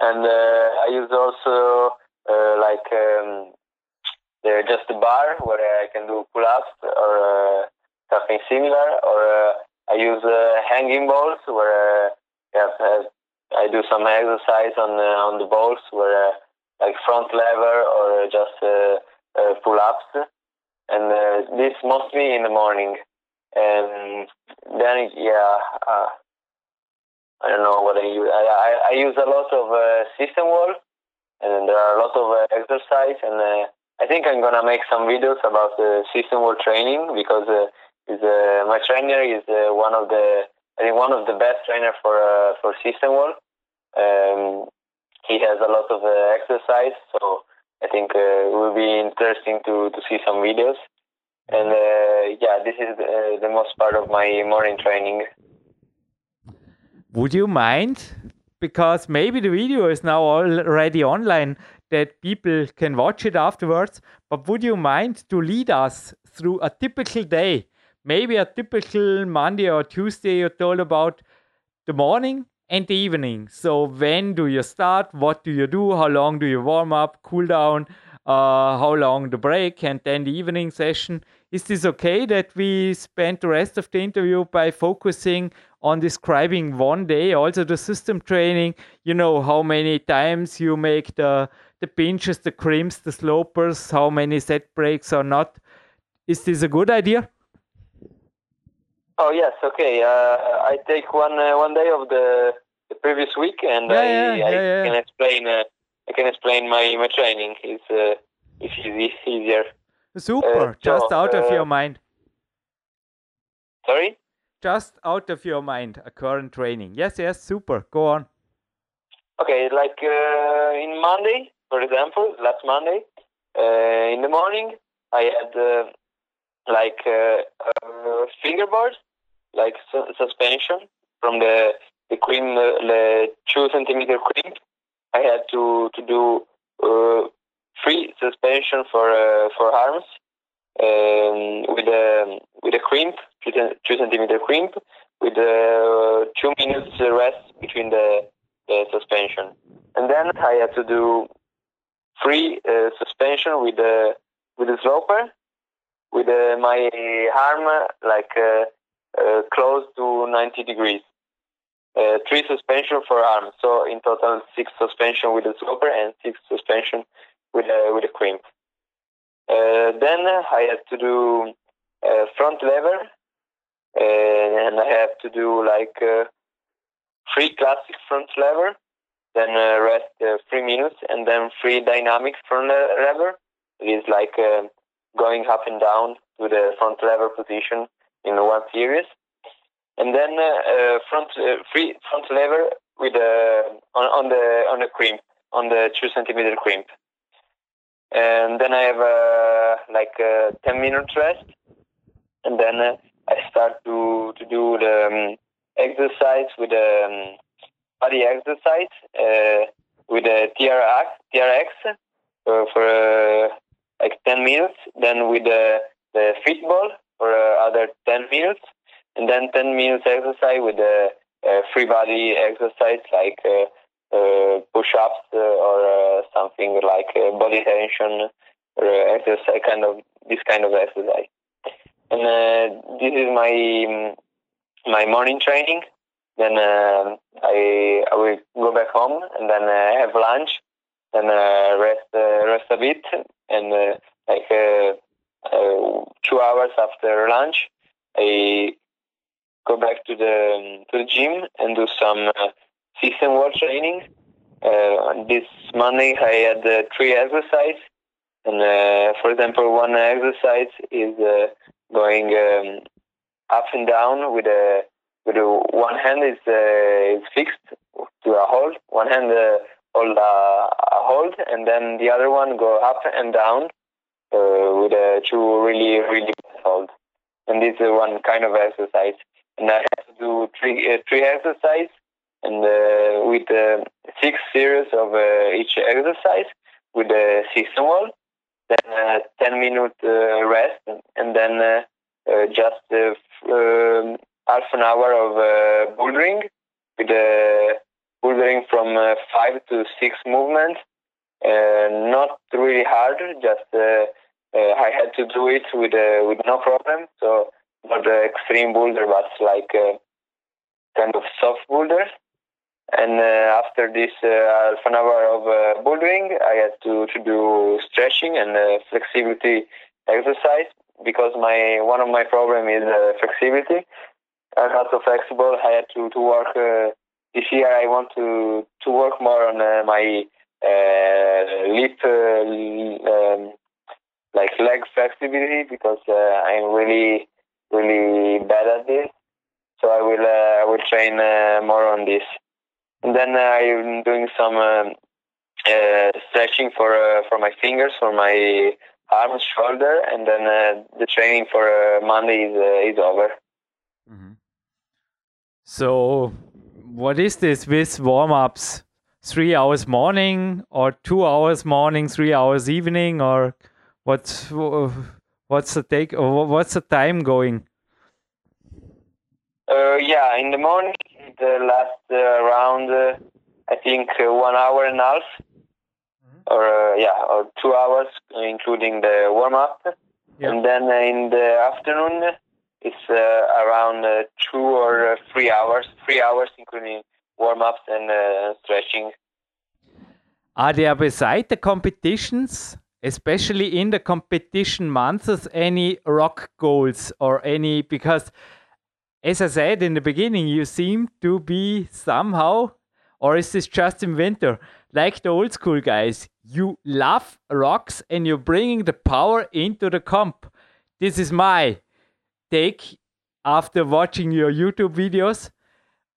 and uh, I use also uh, like um, just a bar where I can do pull-ups or something similar, or I use hanging balls where yeah, I do some exercise on on the balls where like front lever or just uh, pull-ups, and uh, this mostly in the morning. And then, yeah, uh, I don't know what I use. I, I, I use a lot of system wall, and there are a lot of exercise, and I think I'm gonna make some videos about the system wall training because is my trainer is one of the I think one of the best trainer for for system wall. Um, he has a lot of uh, exercise, so I think uh, it will be interesting to, to see some videos. And uh, yeah, this is the, the most part of my morning training. Would you mind? Because maybe the video is now already online that people can watch it afterwards. But would you mind to lead us through a typical day? Maybe a typical Monday or Tuesday you told about the morning and the evening. So when do you start? What do you do? How long do you warm up, cool down? Uh, how long the break, and then the evening session. Is this okay that we spend the rest of the interview by focusing on describing one day, also the system training? You know how many times you make the the pinches, the crimps, the slopers, how many set breaks or not. Is this a good idea? Oh yes, okay. Uh, I take one uh, one day of the, the previous week, and Yeah, I, yeah, I yeah, can explain. Uh, I can explain my my training. It's uh, it's easy, easier. Super. Uh, Just so, out of uh, your mind. Sorry. Just out of your mind. A current training. Yes, yes. Super. Go on. Okay, like uh, in Monday, for example, last Monday, uh, in the morning, I had uh, like uh, uh, fingerboard, like su- suspension from the the crimp, uh, the two centimeter crimp. I had to to do uh, free suspension for uh, for arms um, with a with a crimp, two, two centimeter crimp, with uh, two minutes rest between the the suspension. And then I had to do free uh, suspension with the with the sloper, with uh, my arm uh, like uh, uh, close to 90 degrees. Uh, three suspension for arm, so in total six suspension with the sloper and six suspension with a with a crimp. Uh, then I had to do uh, front lever, uh, and I have to do like uh, free classic front lever, then uh, rest uh, three minutes, and then three dynamic front le- lever. It is like uh, going up and down to the front lever position in one series, and then uh, uh, front uh, free front lever with uh, on, on the on the crimp on the two centimeter crimp, and then I have like uh, ten minutes rest, and then I start to to do the um, exercise with the um, body exercise uh, with the TRX, TRX uh, for uh, like 10 minutes, then with the, the football for uh, other 10 minutes, and then 10 minutes exercise with the uh, free body exercise like uh, uh, push-ups uh, or uh, something like uh, body tension or uh, exercise, kind of this kind of exercise. And uh, this is my my morning training. Then uh, I I will go back home and then uh, have lunch, then uh, rest uh, rest a bit, and uh, like uh, two hours after lunch, I go back to the to the gym and do some uh, system wall training. Uh, this Monday I had uh, three exercises, and uh, for example, one exercise is uh, going um, up and down with a with a, one hand is is fixed to a hold. One hand hold a, hold, and then the other one go up and down with a two really really bad. And this is one kind of exercise. And I have to do three uh, three exercise, and uh, with uh, six series of uh, each exercise with the system wall. Then uh, ten minute uh, rest, and then uh, uh, just uh, um, half an hour of uh, bouldering with uh, bouldering from uh, five to six movements. Uh, not really hard, just uh, uh, I had to do it with with no problem. So not the extreme boulder, but like kind of soft boulders. And uh, after this uh, half an hour of uh, bouldering, I had to, to do stretching and flexibility exercise because my one of my problem is flexibility. I'm not so flexible. I had to to work this year. I want to to work more on my uh, lip, uh, um, like leg flexibility because uh, I'm really really bad at this. So I will uh, I will train more on this. And then I'm doing some um, stretching for for my fingers, for my arms, shoulder, and then the training for Monday is is over. So, what is this with warm ups? Three hours morning, or two hours morning, three hours evening, or what's what's the take? Or what's the time going? Uh, yeah, in the morning, the last uh, round, uh, I think uh, one hour and a half, or uh, yeah, or two hours, including the warm up. Yeah. And then in the afternoon, it's uh, around uh, two or uh, three hours, three hours, including warm ups and uh, stretching. Are there beside the competitions, especially in the competition months, any rock goals or any because as I said in the beginning, you seem to be somehow, or is this just in winter, like the old school guys? You love rocks and you're bringing the power into the comp. This is my take after watching your YouTube videos.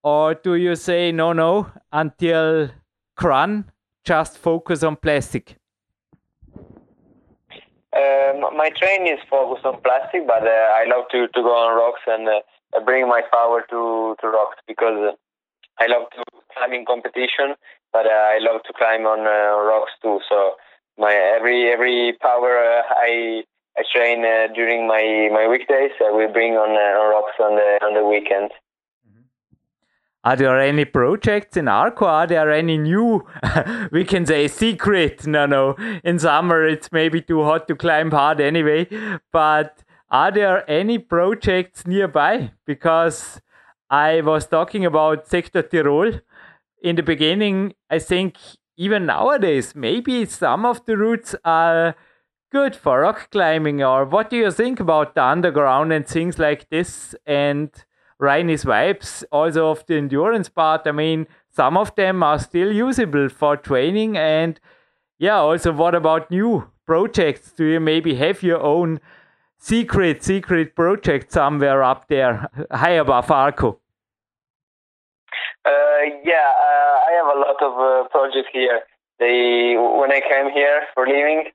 Or do you say, no, no, until Kranj, just focus on plastic? Um, my training is focused on plastic, but uh, I love to, to go on rocks and uh, bring my power to, to rocks because I love to climb in competition, but uh, I love to climb on uh, rocks too. So my every every power uh, I I train uh, during my, my weekdays, I will bring on, on rocks on the on the weekend. Are there any projects in Arco? Are there any new, we can say secret? No, no. In summer, it's maybe too hot to climb hard anyway. But are there any projects nearby? Because I was talking about Sector Tirol in the beginning. I think even nowadays, maybe some of the routes are good for rock climbing. Or what do you think about the underground and things like this? And Rainy's vibes also of the endurance part. I mean, some of them are still usable for training. And yeah, also, what about new projects? Do you maybe have your own secret, secret project somewhere up there, high above Arco? Uh, yeah, uh, I have a lot of uh, projects here. They, when I came here for living,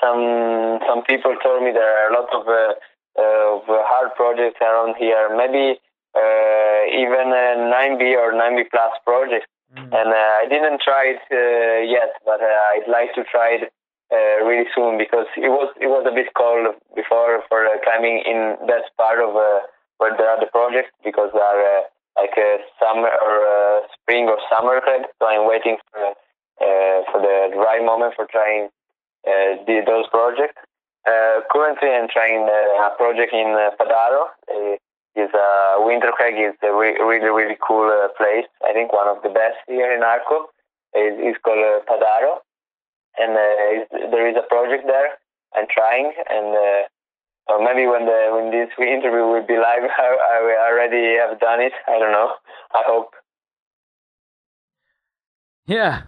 some some people told me there are a lot of, uh, of hard projects around here. Maybe even a 9B or 9B plus project. Mm. And uh, I didn't try it uh, yet, but I'd like to try it really soon because it was it was a bit cold before for climbing in that part of where there are the projects because there are like a summer or spring or summer red. So I'm waiting for uh, for the right moment for trying uh, those projects. Uh, currently, I'm trying a project in Padaro is uh, Winter is a re- really really cool uh, place. I think one of the best here in Arco is, is called uh, Padaro, and uh, there is a project there. I'm trying, and uh, or maybe when the when this interview will be live, I, I already have done it. I don't know. I hope. Yeah.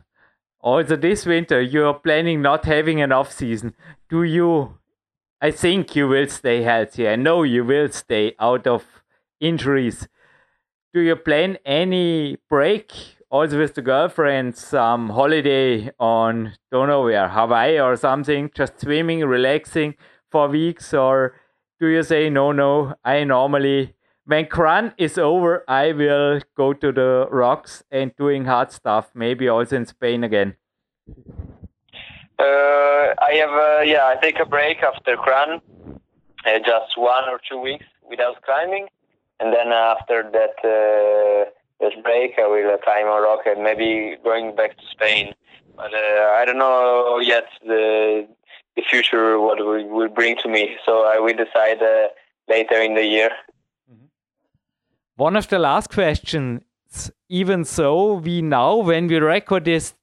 Also, this winter you're planning not having an off season. Do you I think you will stay healthy. I know you will stay out of injuries. Do you plan any break also with the girlfriend, some holiday on don't know where, Hawaii or something, just swimming, relaxing for weeks, or do you say no, no? I normally when Kranj is over, I will go to the rocks and doing hard stuff, maybe also in Spain again. Uh, I have, uh, yeah, I take a break after Kranj, uh, just one or two weeks without climbing, and then after that uh, that break, I will climb a rock and maybe going back to Spain. But uh, I don't know yet the the future what will, will bring to me. So I will decide uh, later in the year. Mm-hmm. One of the last questions. Even so, we now when we record this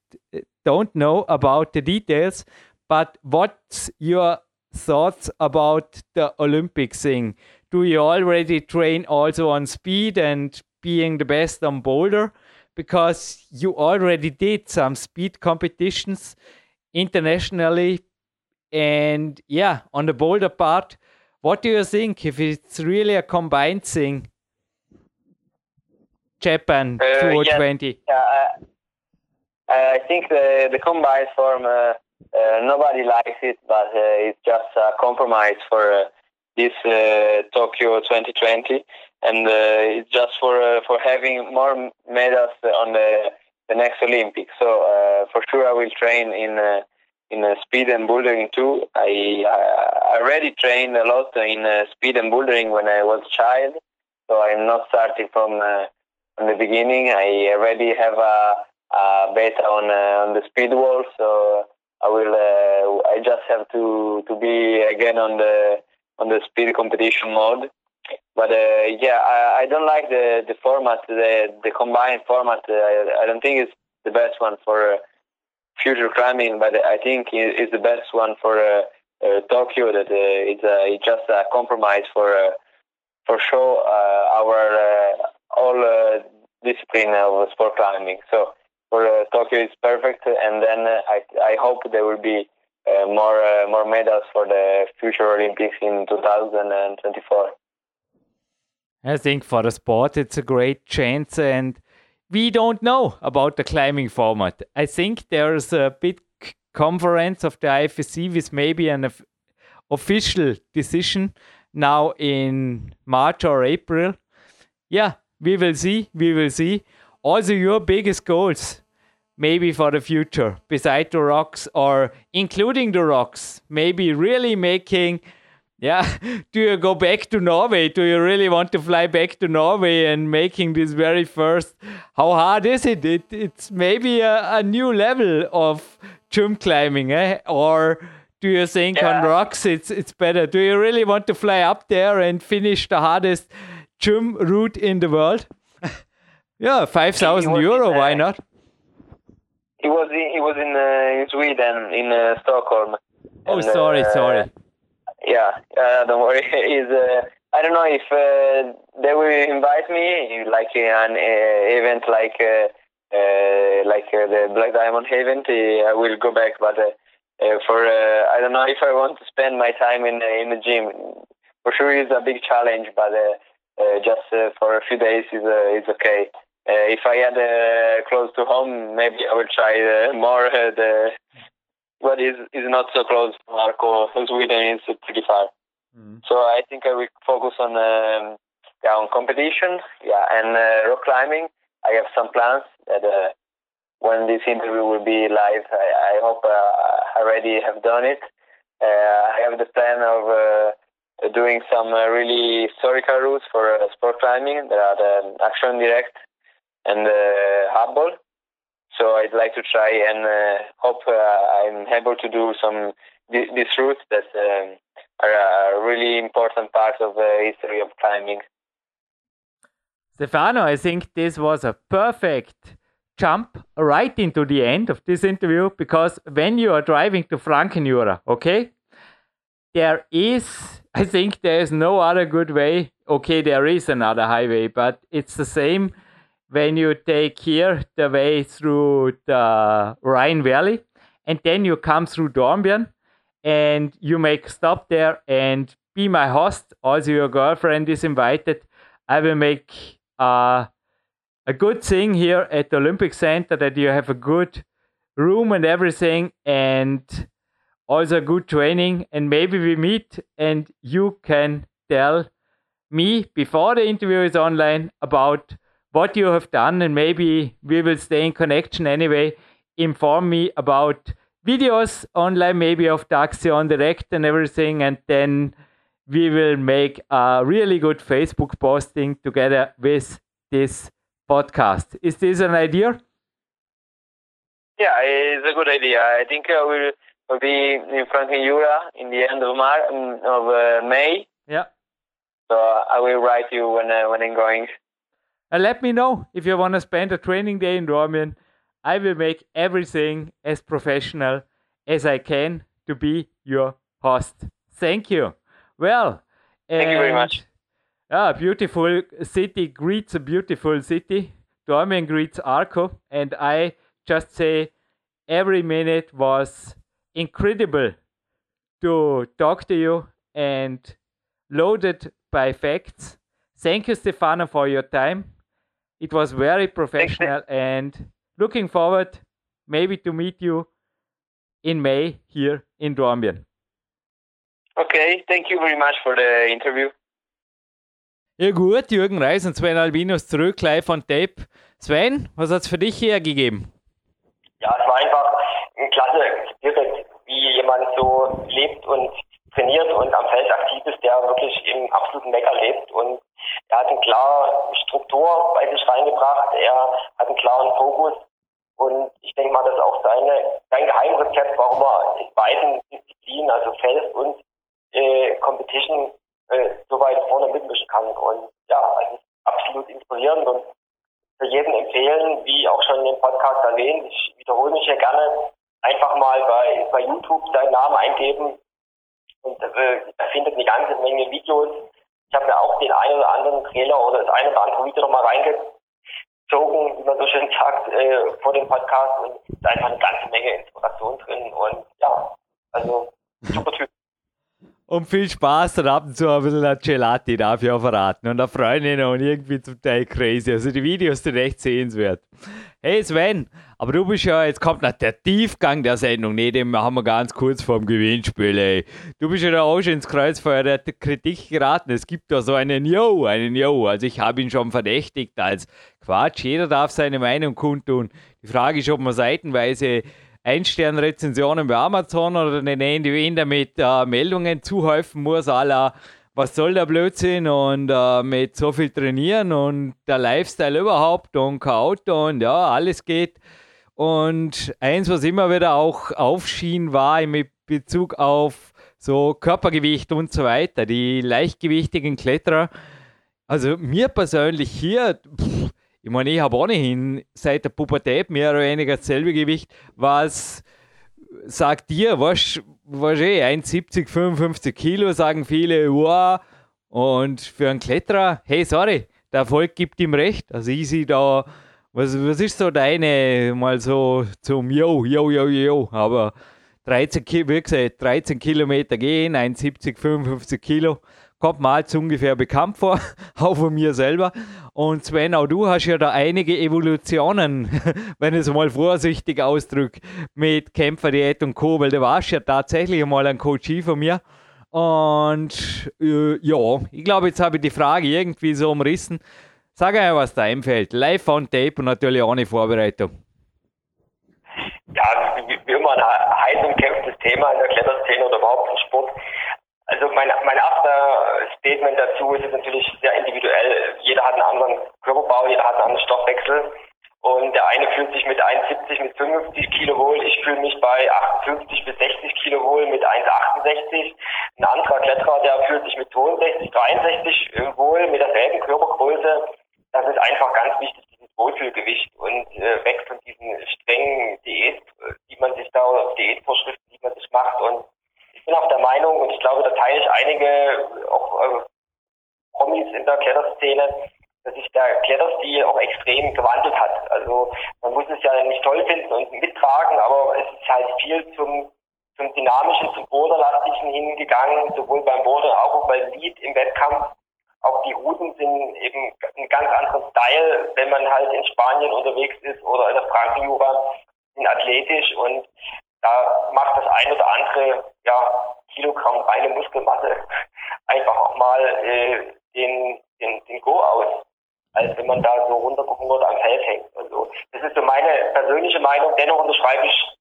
don't know about the details, but what's your thoughts about the Olympic thing? Do you already train also on speed and being the best on boulder? Because you already did some speed competitions internationally. And yeah, on the boulder part, what do you think if it's really a combined thing? Japan uh, 2020. Yeah, yeah I think the the combined form uh, uh, nobody likes it, but uh, it's just a compromise for this Tokyo 2020, and it's just for for having more medals on the the next Olympics. So for sure, I will train in in uh, speed and bouldering too. I, I already trained a lot in uh, speed and bouldering when I was a child, so I'm not starting from uh, from the beginning. I already have a uh, based on uh, on the speed wall. So I will uh, I just have to to be again on the on the speed competition mode. But uh, yeah, I, I don't like the the format, the the combined format. Uh, I, I don't think it's the best one for uh, future climbing, but I think it's the best one for uh, uh Tokyo. That uh, it's, it's just a compromise for for uh, our all discipline of sport climbing. So for Tokyo it's perfect, and then I I hope there will be Uh, more uh, more medals for the future Olympics in 2024. I think for the sport it's a great chance and we don't know about the climbing format. I think there's a big conference of the IFSC with maybe an official decision now in March or April. Yeah, we will see. We will see. Also, your biggest goals, maybe for the future, beside the rocks or including the rocks, maybe really making yeah. Do you go back to Norway? Do you really want to fly back to Norway and making this very first? How hard is it? it it's maybe a, a new level of jump climbing, eh? Or do you think yeah. on rocks it's it's better? Do you really want to fly up there and finish the hardest jump route in the world? yeah, five thousand euro. why not? He was in, he was in, uh, in Sweden in uh, Stockholm. Oh, and, sorry, uh, sorry yeah, uh, don't worry. Is uh, I don't know if uh, they will invite me like an uh, event like uh, uh, like uh, the Black Diamond event. I will go back, but uh, uh, for uh, I don't know if I want to spend my time in in the gym. For sure, it's a big challenge, but uh, uh, just uh, for a few days is uh, is okay. Uh, if I had uh, close to home, maybe I will try uh, more uh, the but is is not so close to Arco. Sweden is pretty far. Mm. So I think I will focus on um, yeah, on competition, yeah, and uh, rock climbing. I have some plans that uh, when this interview will be live, I, I hope uh, I already have done it. Uh, I have the plan of uh, doing some uh, really historical routes for sport climbing. There are the Action Directe and uh, Hubble. So I'd like to try and uh, hope uh, I'm able to do some these routes that um, are a really important part of the history of climbing. Stefano, I think this was a perfect jump right into the end of this interview because when you are driving to Frankenjura, okay, there is, I think there is no other good way. Okay, there is another highway, but it's the same when you take here the way through the Rhine Valley, and then you come through Dornbirn, and you make stop there and be my host. Also, your girlfriend is invited. I will make uh, a good thing here at the Olympic Center that you have a good room and everything, and also good training. And maybe we meet, and you can tell me before the interview is online about what you have done, and maybe we will stay in connection anyway. Inform me about videos online, maybe of the Action Directe and everything, and then we will make a really good Facebook posting together with this podcast. Is this an idea? Yeah, it's a good idea. I think I will, will be in Frankenjura in the end of Mar of uh, May. Yeah. So I will write you when uh, when I'm going. And let me know if you want to spend a training day in Dornbirn. I will make everything as professional as I can to be your host. Thank you. Well, thank you very much. A ah, beautiful city greets a beautiful city. Dornbirn greets Arco, and I just say every minute was incredible to talk to you and loaded by facts. Thank you, Stefano, for your time. It was very professional and looking forward maybe to meet you in May here in Dornbirn. Okay, thank you very much for the interview. Ja gut, Jürgen Reis und Sven Albinos zurück live on Tape. Sven, was hat es für dich hergegeben? Ja, es war einfach ein klasse Spirit, wie jemand so lebt und trainiert und am Feld aktiv ist, der wirklich im absoluten Mecker lebt und er hat eine klare Struktur bei sich reingebracht, er hat einen klaren Fokus. Und ich denke mal, das ist auch seine, sein Geheimrezept, warum er in beiden Disziplinen, also Feld und äh, Competition, äh, so weit vorne mitmischen kann. Und ja, ist absolut inspirierend und für jeden empfehlen, wie auch schon in dem Podcast erwähnt, ich wiederhole mich hier gerne, einfach mal bei, bei YouTube seinen Namen eingeben. Und äh, er findet eine ganze Menge Videos Ich habe mir auch den einen oder anderen Trailer oder das eine oder andere Video nochmal reingezogen, wie man so schön sagt, äh, vor dem Podcast und da ist einfach eine ganze Menge Inspiration drin und ja, also super Typ. Und viel Spaß dann ab und zu ein bisschen ein Gelati, darf ich auch verraten. Und eine Freundin und irgendwie zum Teil crazy. Also die Videos sind echt sehenswert. Hey Sven, aber du bist ja, jetzt kommt noch der Tiefgang der Sendung, ne, den haben wir ganz kurz vorm Gewinnspiel, ey. Du bist ja da auch schon ins Kreuzfeuer der Kritik geraten. Es gibt da so einen Yo, einen Yo. Also ich habe ihn schon verdächtigt als Quatsch. Jeder darf seine Meinung kundtun. Die Frage ist, ob man seitenweise ein-Stern-Rezensionen bei Amazon oder den Handy damit äh, Meldungen zuhäufen muss, aller was soll der Blödsinn und äh, mit so viel trainieren und der Lifestyle überhaupt und kein Auto und ja, alles geht. Und eins, was immer wieder auch aufschien, war mit Bezug auf so Körpergewicht und so weiter, die leichtgewichtigen Kletterer. Also mir persönlich hier, pff, ich meine, ich habe ohnehin seit der Pubertät mehr oder weniger dasselbe Gewicht. Was sagt dir, was, was eh, 1,70, 55 Kilo, sagen viele, wow. Und für einen Kletterer, hey, sorry, der Erfolg gibt ihm recht. Also ich sehe da, was, was ist so deine, mal so zum Yo, Yo, Yo, Yo, aber 13, wie gesagt, 13 Kilometer gehen, 1,70, 55 Kilo kommt mir jetzt ungefähr bekannt vor, auch von mir selber. Und Sven, auch du hast ja da einige Evolutionen, wenn ich es mal vorsichtig ausdrücke, mit Kämpferdiät und Co., weil du warst ja tatsächlich mal ein Coach von mir. Und äh, ja, ich glaube, jetzt habe ich die Frage irgendwie so umrissen. Sag einmal, was da einfällt. Live on Tape und natürlich ohne Vorbereitung. Ja, wie immer ein heiß umkämpftes Thema in der Kletterszene oder überhaupt im Sport. Also mein, mein erster Statement dazu ist natürlich sehr individuell. Jeder hat einen anderen Körperbau, jeder hat einen anderen Stoffwechsel. Und der eine fühlt sich mit 1,70 mit 55 Kilo wohl. Ich fühle mich bei 58 bis 60 Kilo wohl mit 1,68. Ein anderer Kletterer, der fühlt sich mit 62, 63 wohl mit derselben Körpergröße. Das ist einfach ganz wichtig, dieses Wohlfühlgewicht und äh, weg von diesen strengen Diät, die man sich da, oder Diätvorschriften, die man sich macht. Und bin auch der Meinung, und ich glaube, da teile ich einige auch äh, Promis in der Kletterszene, dass sich der Kletterstil auch extrem gewandelt hat. Also man muss es ja nicht toll finden und mittragen, aber es ist halt viel zum, zum dynamischen, zum Boulderlastischen hingegangen, sowohl beim Boulder als auch beim Lead im Wettkampf. Auch die Routen sind eben ein ganz anderen Style, wenn man halt in Spanien unterwegs ist oder in der Frankenjura, sind athletisch und da macht das ein oder andere ja, Kilogramm reine Muskelmasse einfach auch mal äh, den, den, den Go aus, als wenn man da so runtergehungert am Feld hängt. Also das ist so meine persönliche Meinung. Dennoch unterschreibe ich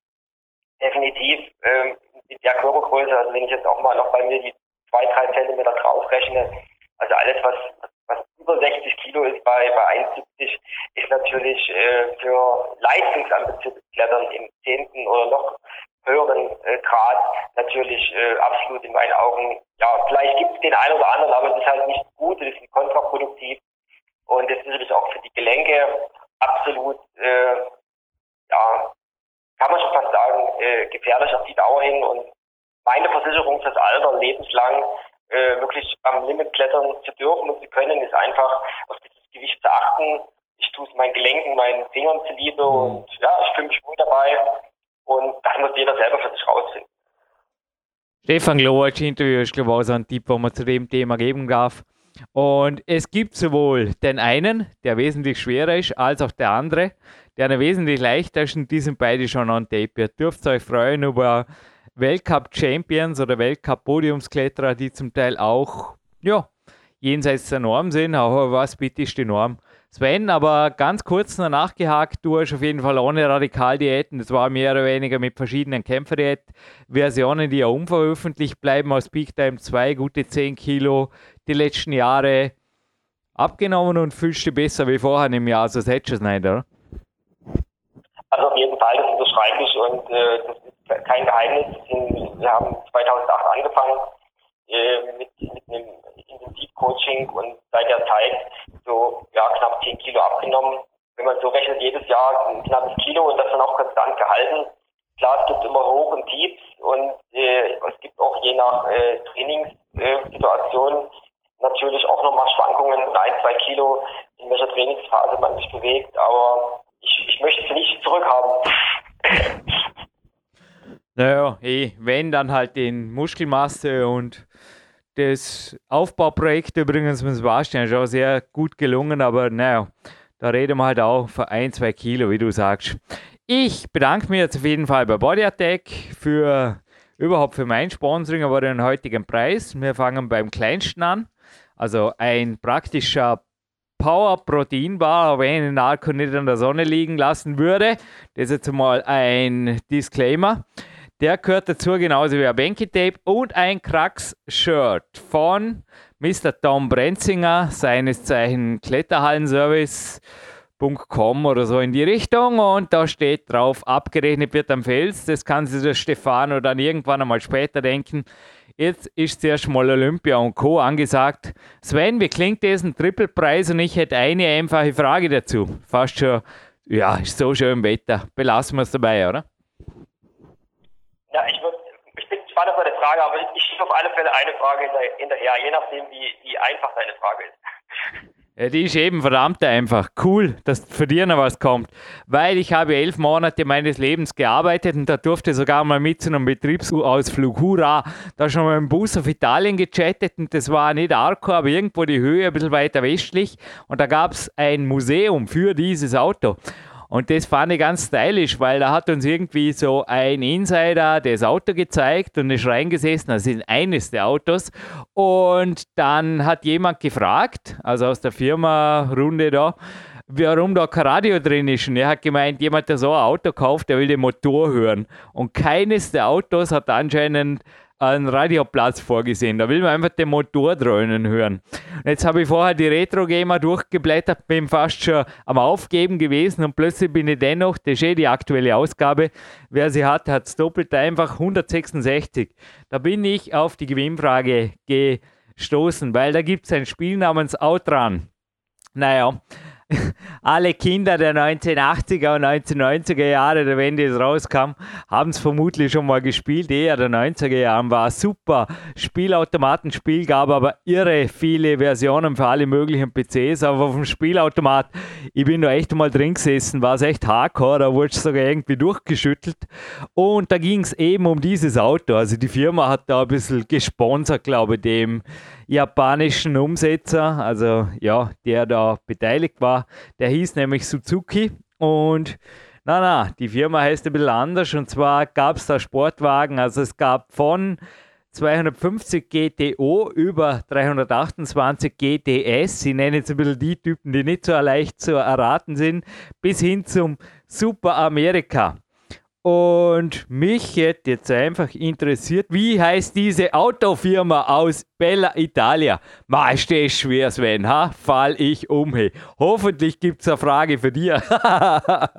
definitiv ähm, mit der Körpergröße, also wenn ich jetzt auch mal noch bei mir die zwei, drei Zentimeter draufrechne, also alles, was, was über 60 Kilo ist bei, bei 1,70, ist natürlich äh, für leistungsambitionierte Klettern im zehnten oder noch höheren äh, Grad natürlich äh, absolut in meinen Augen, ja, vielleicht gibt es den einen oder anderen, aber es ist halt nicht gut, es ist kontraproduktiv. Und es ist natürlich auch für die Gelenke absolut, äh, ja, kann man schon fast sagen, äh, gefährlich auf die Dauer hin. Und meine Versicherung fürs Alter lebenslang äh, wirklich am Limit klettern zu dürfen und zu können, ist einfach auf dieses Gewicht zu achten. Ich tue es meinen Gelenken, meinen Fingern zuliebe mhm. und ja, ich fühle mich wohl dabei und das muss jeder selber für sich rausfinden. Stefan Glowacz Interview ist, glaube ich, auch so ein Tipp, wo man zu dem Thema geben darf. Und es gibt sowohl den einen, der wesentlich schwerer ist, als auch der andere, der eine wesentlich leichter ist und die sind beide schon on tape. Ihr dürft euch freuen über Weltcup-Champions oder Weltcup-Podiumskletterer, die zum Teil auch ja, jenseits der Norm sind. Aber was bitte ist die Norm? Sven, aber ganz kurz noch nachgehakt, du hast auf jeden Fall ohne Radikaldiäten, das war mehr oder weniger mit verschiedenen Kämpferdiät-Versionen, die ja unveröffentlicht bleiben, aus Peak Time 2 gute 10 Kilo die letzten Jahre abgenommen und fühlst du besser wie vorher im Jahr, so hättest du es nicht, oder? Also auf jeden Fall, das unterschreibe ich und äh, das kein Geheimnis. Wir haben 2008 angefangen äh, mit, mit einem Intensivcoaching und seit der Zeit so ja, knapp 10 Kilo abgenommen. Wenn man so rechnet, jedes Jahr ein knappes Kilo und das dann auch konstant gehalten. Klar, es gibt immer Hoch und Tiefs und äh, es gibt auch je nach äh, Trainingssituation natürlich auch nochmal Schwankungen, ein, zwei Kilo, in welcher Trainingsphase man sich bewegt, aber ich, ich möchte es nicht zurückhaben. Naja, eh, wenn dann halt in Muskelmasse und das Aufbauprojekt übrigens mit Sebastian schon sehr gut gelungen, aber naja, da reden wir halt auch von ein, zwei Kilo, wie du sagst. Ich bedanke mich jetzt auf jeden Fall bei Body Attack für überhaupt für mein Sponsoring, aber den heutigen Preis. Wir fangen beim kleinsten an. Also ein praktischer Power Protein Bar, wenn ich den Narko nicht in der Sonne liegen lassen würde. Das ist jetzt mal ein Disclaimer. Der gehört dazu genauso wie ein Banky Tape und ein Krax Shirt von Mr. Tom Brenzinger, seines Zeichen Kletterhallenservice.com oder so in die Richtung und da steht drauf, abgerechnet wird am Fels. Das kann sich der Stefano dann irgendwann einmal später denken. Jetzt ist zuerst mal Olympia und Co. angesagt. Sven, wie klingt das ein Triple-Preis? Und ich hätte eine einfache Frage dazu. Fast schon, ja, ist so schön im Wetter. Belassen wir es dabei, oder? Ja, ich, würd, ich bin gespannt auf deine Frage, aber ich, ich schicke auf alle Fälle eine Frage hinterher, je nachdem, wie, wie einfach deine Frage ist. Ja, die ist eben verdammt einfach. Cool, dass für dir noch was kommt. Weil ich habe elf Monate meines Lebens gearbeitet und da durfte sogar mal mit zu einem Betriebsausflug. Hurra! Da schon mal im Bus auf Italien gechattet und das war nicht Arco, aber irgendwo die Höhe ein bisschen weiter westlich. Und da gab es ein Museum für dieses Auto. Und das fand ich ganz stylisch, weil da hat uns irgendwie so ein Insider das Auto gezeigt und ist reingesessen, also in eines der Autos. Und dann hat jemand gefragt, also aus der Firma-Runde da, warum da kein Radio drin ist. Und er hat gemeint, jemand, der so ein Auto kauft, der will den Motor hören. Und keines der Autos hat anscheinend einen Radioplatz vorgesehen. Da will man einfach den Motor dröhnen hören. Und jetzt habe ich vorher die Retro-Gamer durchgeblättert, bin fast schon am Aufgeben gewesen und plötzlich bin ich dennoch, das ist eh die aktuelle Ausgabe, wer sie hat, hat es doppelt einfach 166. Da bin ich auf die Gewinnfrage gestoßen, weil da gibt es ein Spiel namens Outran. Naja, alle Kinder der 1980er und 1990er Jahre, wenn das rauskam, haben es vermutlich schon mal gespielt. Eher der 90er Jahre war super Spielautomatenspiel, gab aber irre viele Versionen für alle möglichen PCs. Aber auf dem Spielautomat, ich bin da echt mal drin gesessen, war es echt hardcore, da wurde es sogar irgendwie durchgeschüttelt. Und da ging es eben um dieses Auto. Also die Firma hat da ein bisschen gesponsert, glaube ich, dem japanischen Umsetzer, also ja, der da beteiligt war. Der hieß nämlich Suzuki und na, na, die Firma heißt ein bisschen anders und zwar gab es da Sportwagen, also es gab von 250 GTO über 328 GTS, ich nenne jetzt ein bisschen die Typen, die nicht so leicht zu erraten sind, bis hin zum Super America. Und mich hätte jetzt einfach interessiert, wie heißt diese Autofirma aus Bella Italia? Ma, ist schwer, Sven, ha? Fall ich um. Hey. Hoffentlich gibt es eine Frage für dir. ja,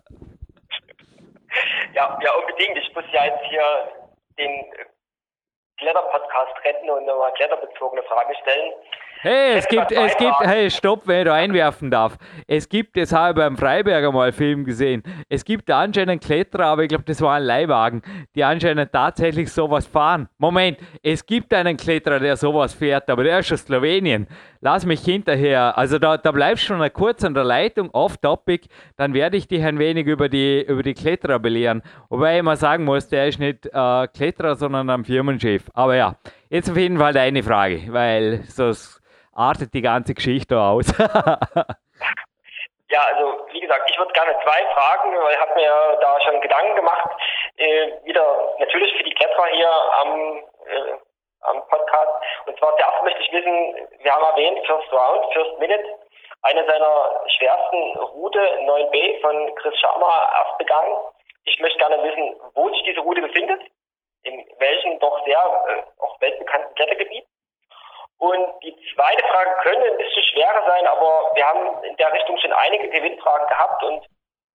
ja, unbedingt. Ich muss ja jetzt hier den Kletter-Podcast retten und nochmal kletterbezogene Fragen stellen. Hey, es gibt, es gibt, hey, stopp, wenn ich da einwerfen darf. Es gibt, das habe ich beim Freiberger mal Film gesehen. Es gibt anscheinend Kletterer, aber ich glaube, das war ein Leihwagen, die anscheinend tatsächlich sowas fahren. Moment, es gibt einen Kletterer, der sowas fährt, aber der ist aus Slowenien. Lass mich hinterher. Also da, da bleibst du schon kurz an der Leitung, off-topic, dann werde ich dich ein wenig über die, über die Kletterer belehren. Wobei ich mal sagen muss, der ist nicht äh, Kletterer, sondern ein Firmenchef. Aber ja, jetzt auf jeden Fall deine Frage, weil sonst artet die ganze Geschichte aus. ja, also wie gesagt, ich würde gerne zwei Fragen, weil ich habe mir da schon Gedanken gemacht. Äh, wieder natürlich für die Kletterer hier am, äh, am Podcast. Und zwar zuerst möchte ich wissen, wir haben erwähnt, First Round, First Minute, eine seiner schwersten Route 9b von Chris Sharma erst begangen. Ich möchte gerne wissen, wo sich diese Route befindet, in welchem doch sehr äh, auch weltbekannten Klettergebiet und die zweite Frage könnte ein bisschen schwerer sein, aber wir haben in der Richtung schon einige Gewinnfragen gehabt und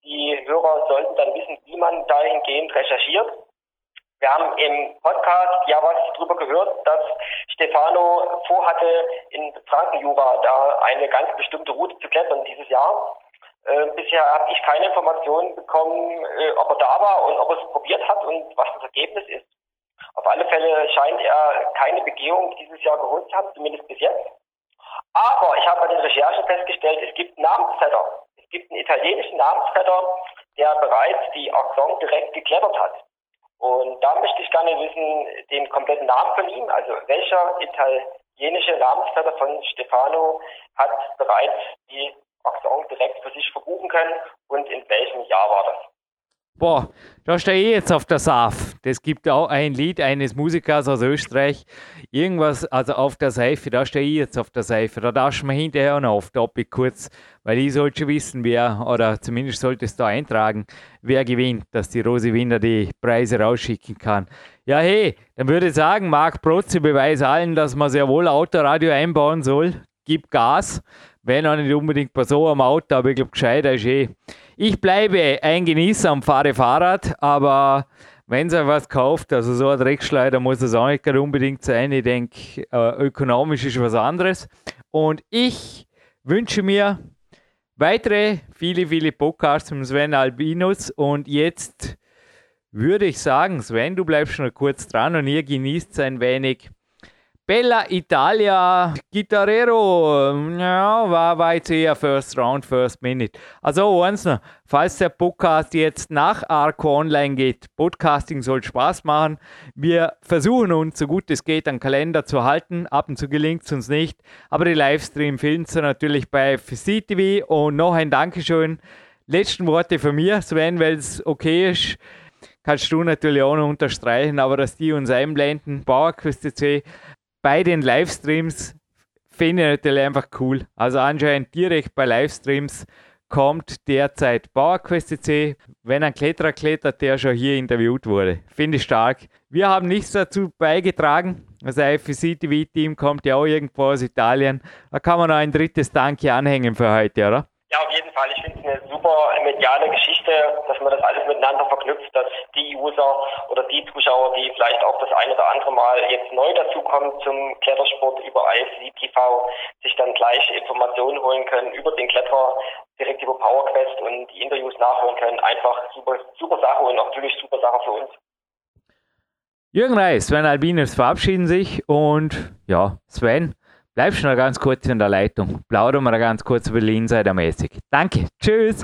die Hörer sollten dann wissen, wie man dahingehend recherchiert. Wir haben im Podcast ja was darüber gehört, dass Stefano vorhatte, in Frankenjura da eine ganz bestimmte Route zu klettern dieses Jahr. Äh, bisher habe ich keine Informationen bekommen, äh, ob er da war und ob er es probiert hat und was das Ergebnis ist. Auf alle Fälle scheint er keine Begehung dieses Jahr geholt zu haben, zumindest bis jetzt. Aber ich habe bei den Recherchen festgestellt, es gibt einen Namensvetter. Es gibt einen italienischen Namensvetter, der bereits die Axon direkt geklettert hat. Und da möchte ich gerne wissen, den kompletten Namen von ihm, also welcher italienische Namensvetter von Stefano hat bereits die Axon direkt für sich verbuchen können und in welchem Jahr war das? Boah, da stehe ich jetzt auf der SAF. Das gibt auch ein Lied eines Musikers aus Österreich. Irgendwas, also auf der Seife, da stehe ich jetzt auf der Seife. Da darfst du mir hinterher noch auf Topic kurz, weil ich sollte schon wissen, wer, oder zumindest sollte es da eintragen, wer gewinnt, dass die Rose Winder die Preise rausschicken kann. Ja, hey, dann würde ich sagen, Marc Protze beweist allen, dass man sehr wohl Autoradio einbauen soll. Gib Gas. Wenn auch nicht unbedingt bei so einem Auto, aber ich glaube, gescheiter ist eh. Ich bleibe ein Genießer und fahre Fahrrad, aber wenn es was kauft, also so ein Dreckschleider muss es auch nicht unbedingt sein. Ich denke, äh, ökonomisch ist was anderes. Und ich wünsche mir weitere viele, viele Podcasts mit Sven Albinus. Und jetzt würde ich sagen, Sven, du bleibst schon kurz dran und ihr genießt ein wenig Bella Italia, Gitarrero, ja, war, war jetzt eher First Round, First Minute. Also eins noch, falls der Podcast jetzt nach Arco online geht, Podcasting soll Spaß machen. Wir versuchen uns, so gut es geht, einen Kalender zu halten. Ab und zu gelingt es uns nicht, aber die Livestream filmen natürlich bei FCTV und noch ein Dankeschön. Letzten Worte von mir, Sven, weil es okay ist kannst du natürlich auch noch unterstreichen, aber dass die uns einblenden, PowerQuest.c, bei den Livestreams finde ich natürlich einfach cool. Also anscheinend direkt bei Livestreams kommt derzeit PowerQuest.c, wenn ein Kletterer klettert, der schon hier interviewt wurde. Finde ich stark. Wir haben nichts dazu beigetragen. Das IFC-TV-Team kommt ja auch irgendwo aus Italien. Da kann man noch ein drittes Danke anhängen für heute, oder? Ja, auf jeden Fall. Ich finde es eine super mediale Geschichte, dass man das alles miteinander verknüpft, dass die User oder die Zuschauer, die vielleicht auch das ein oder andere Mal jetzt neu dazukommen zum Klettersport über IFC TV, sich dann gleich Informationen holen können über den Kletterer direkt über PowerQuest und die Interviews nachhören können. Einfach super, super Sache und natürlich super Sache für uns. Jürgen Reis, Sven Albinus verabschieden sich und ja, Sven, Bleibst du noch ganz kurz in der Leitung. Plaudern wir ganz kurz über Insider-mäßig. Danke. Tschüss.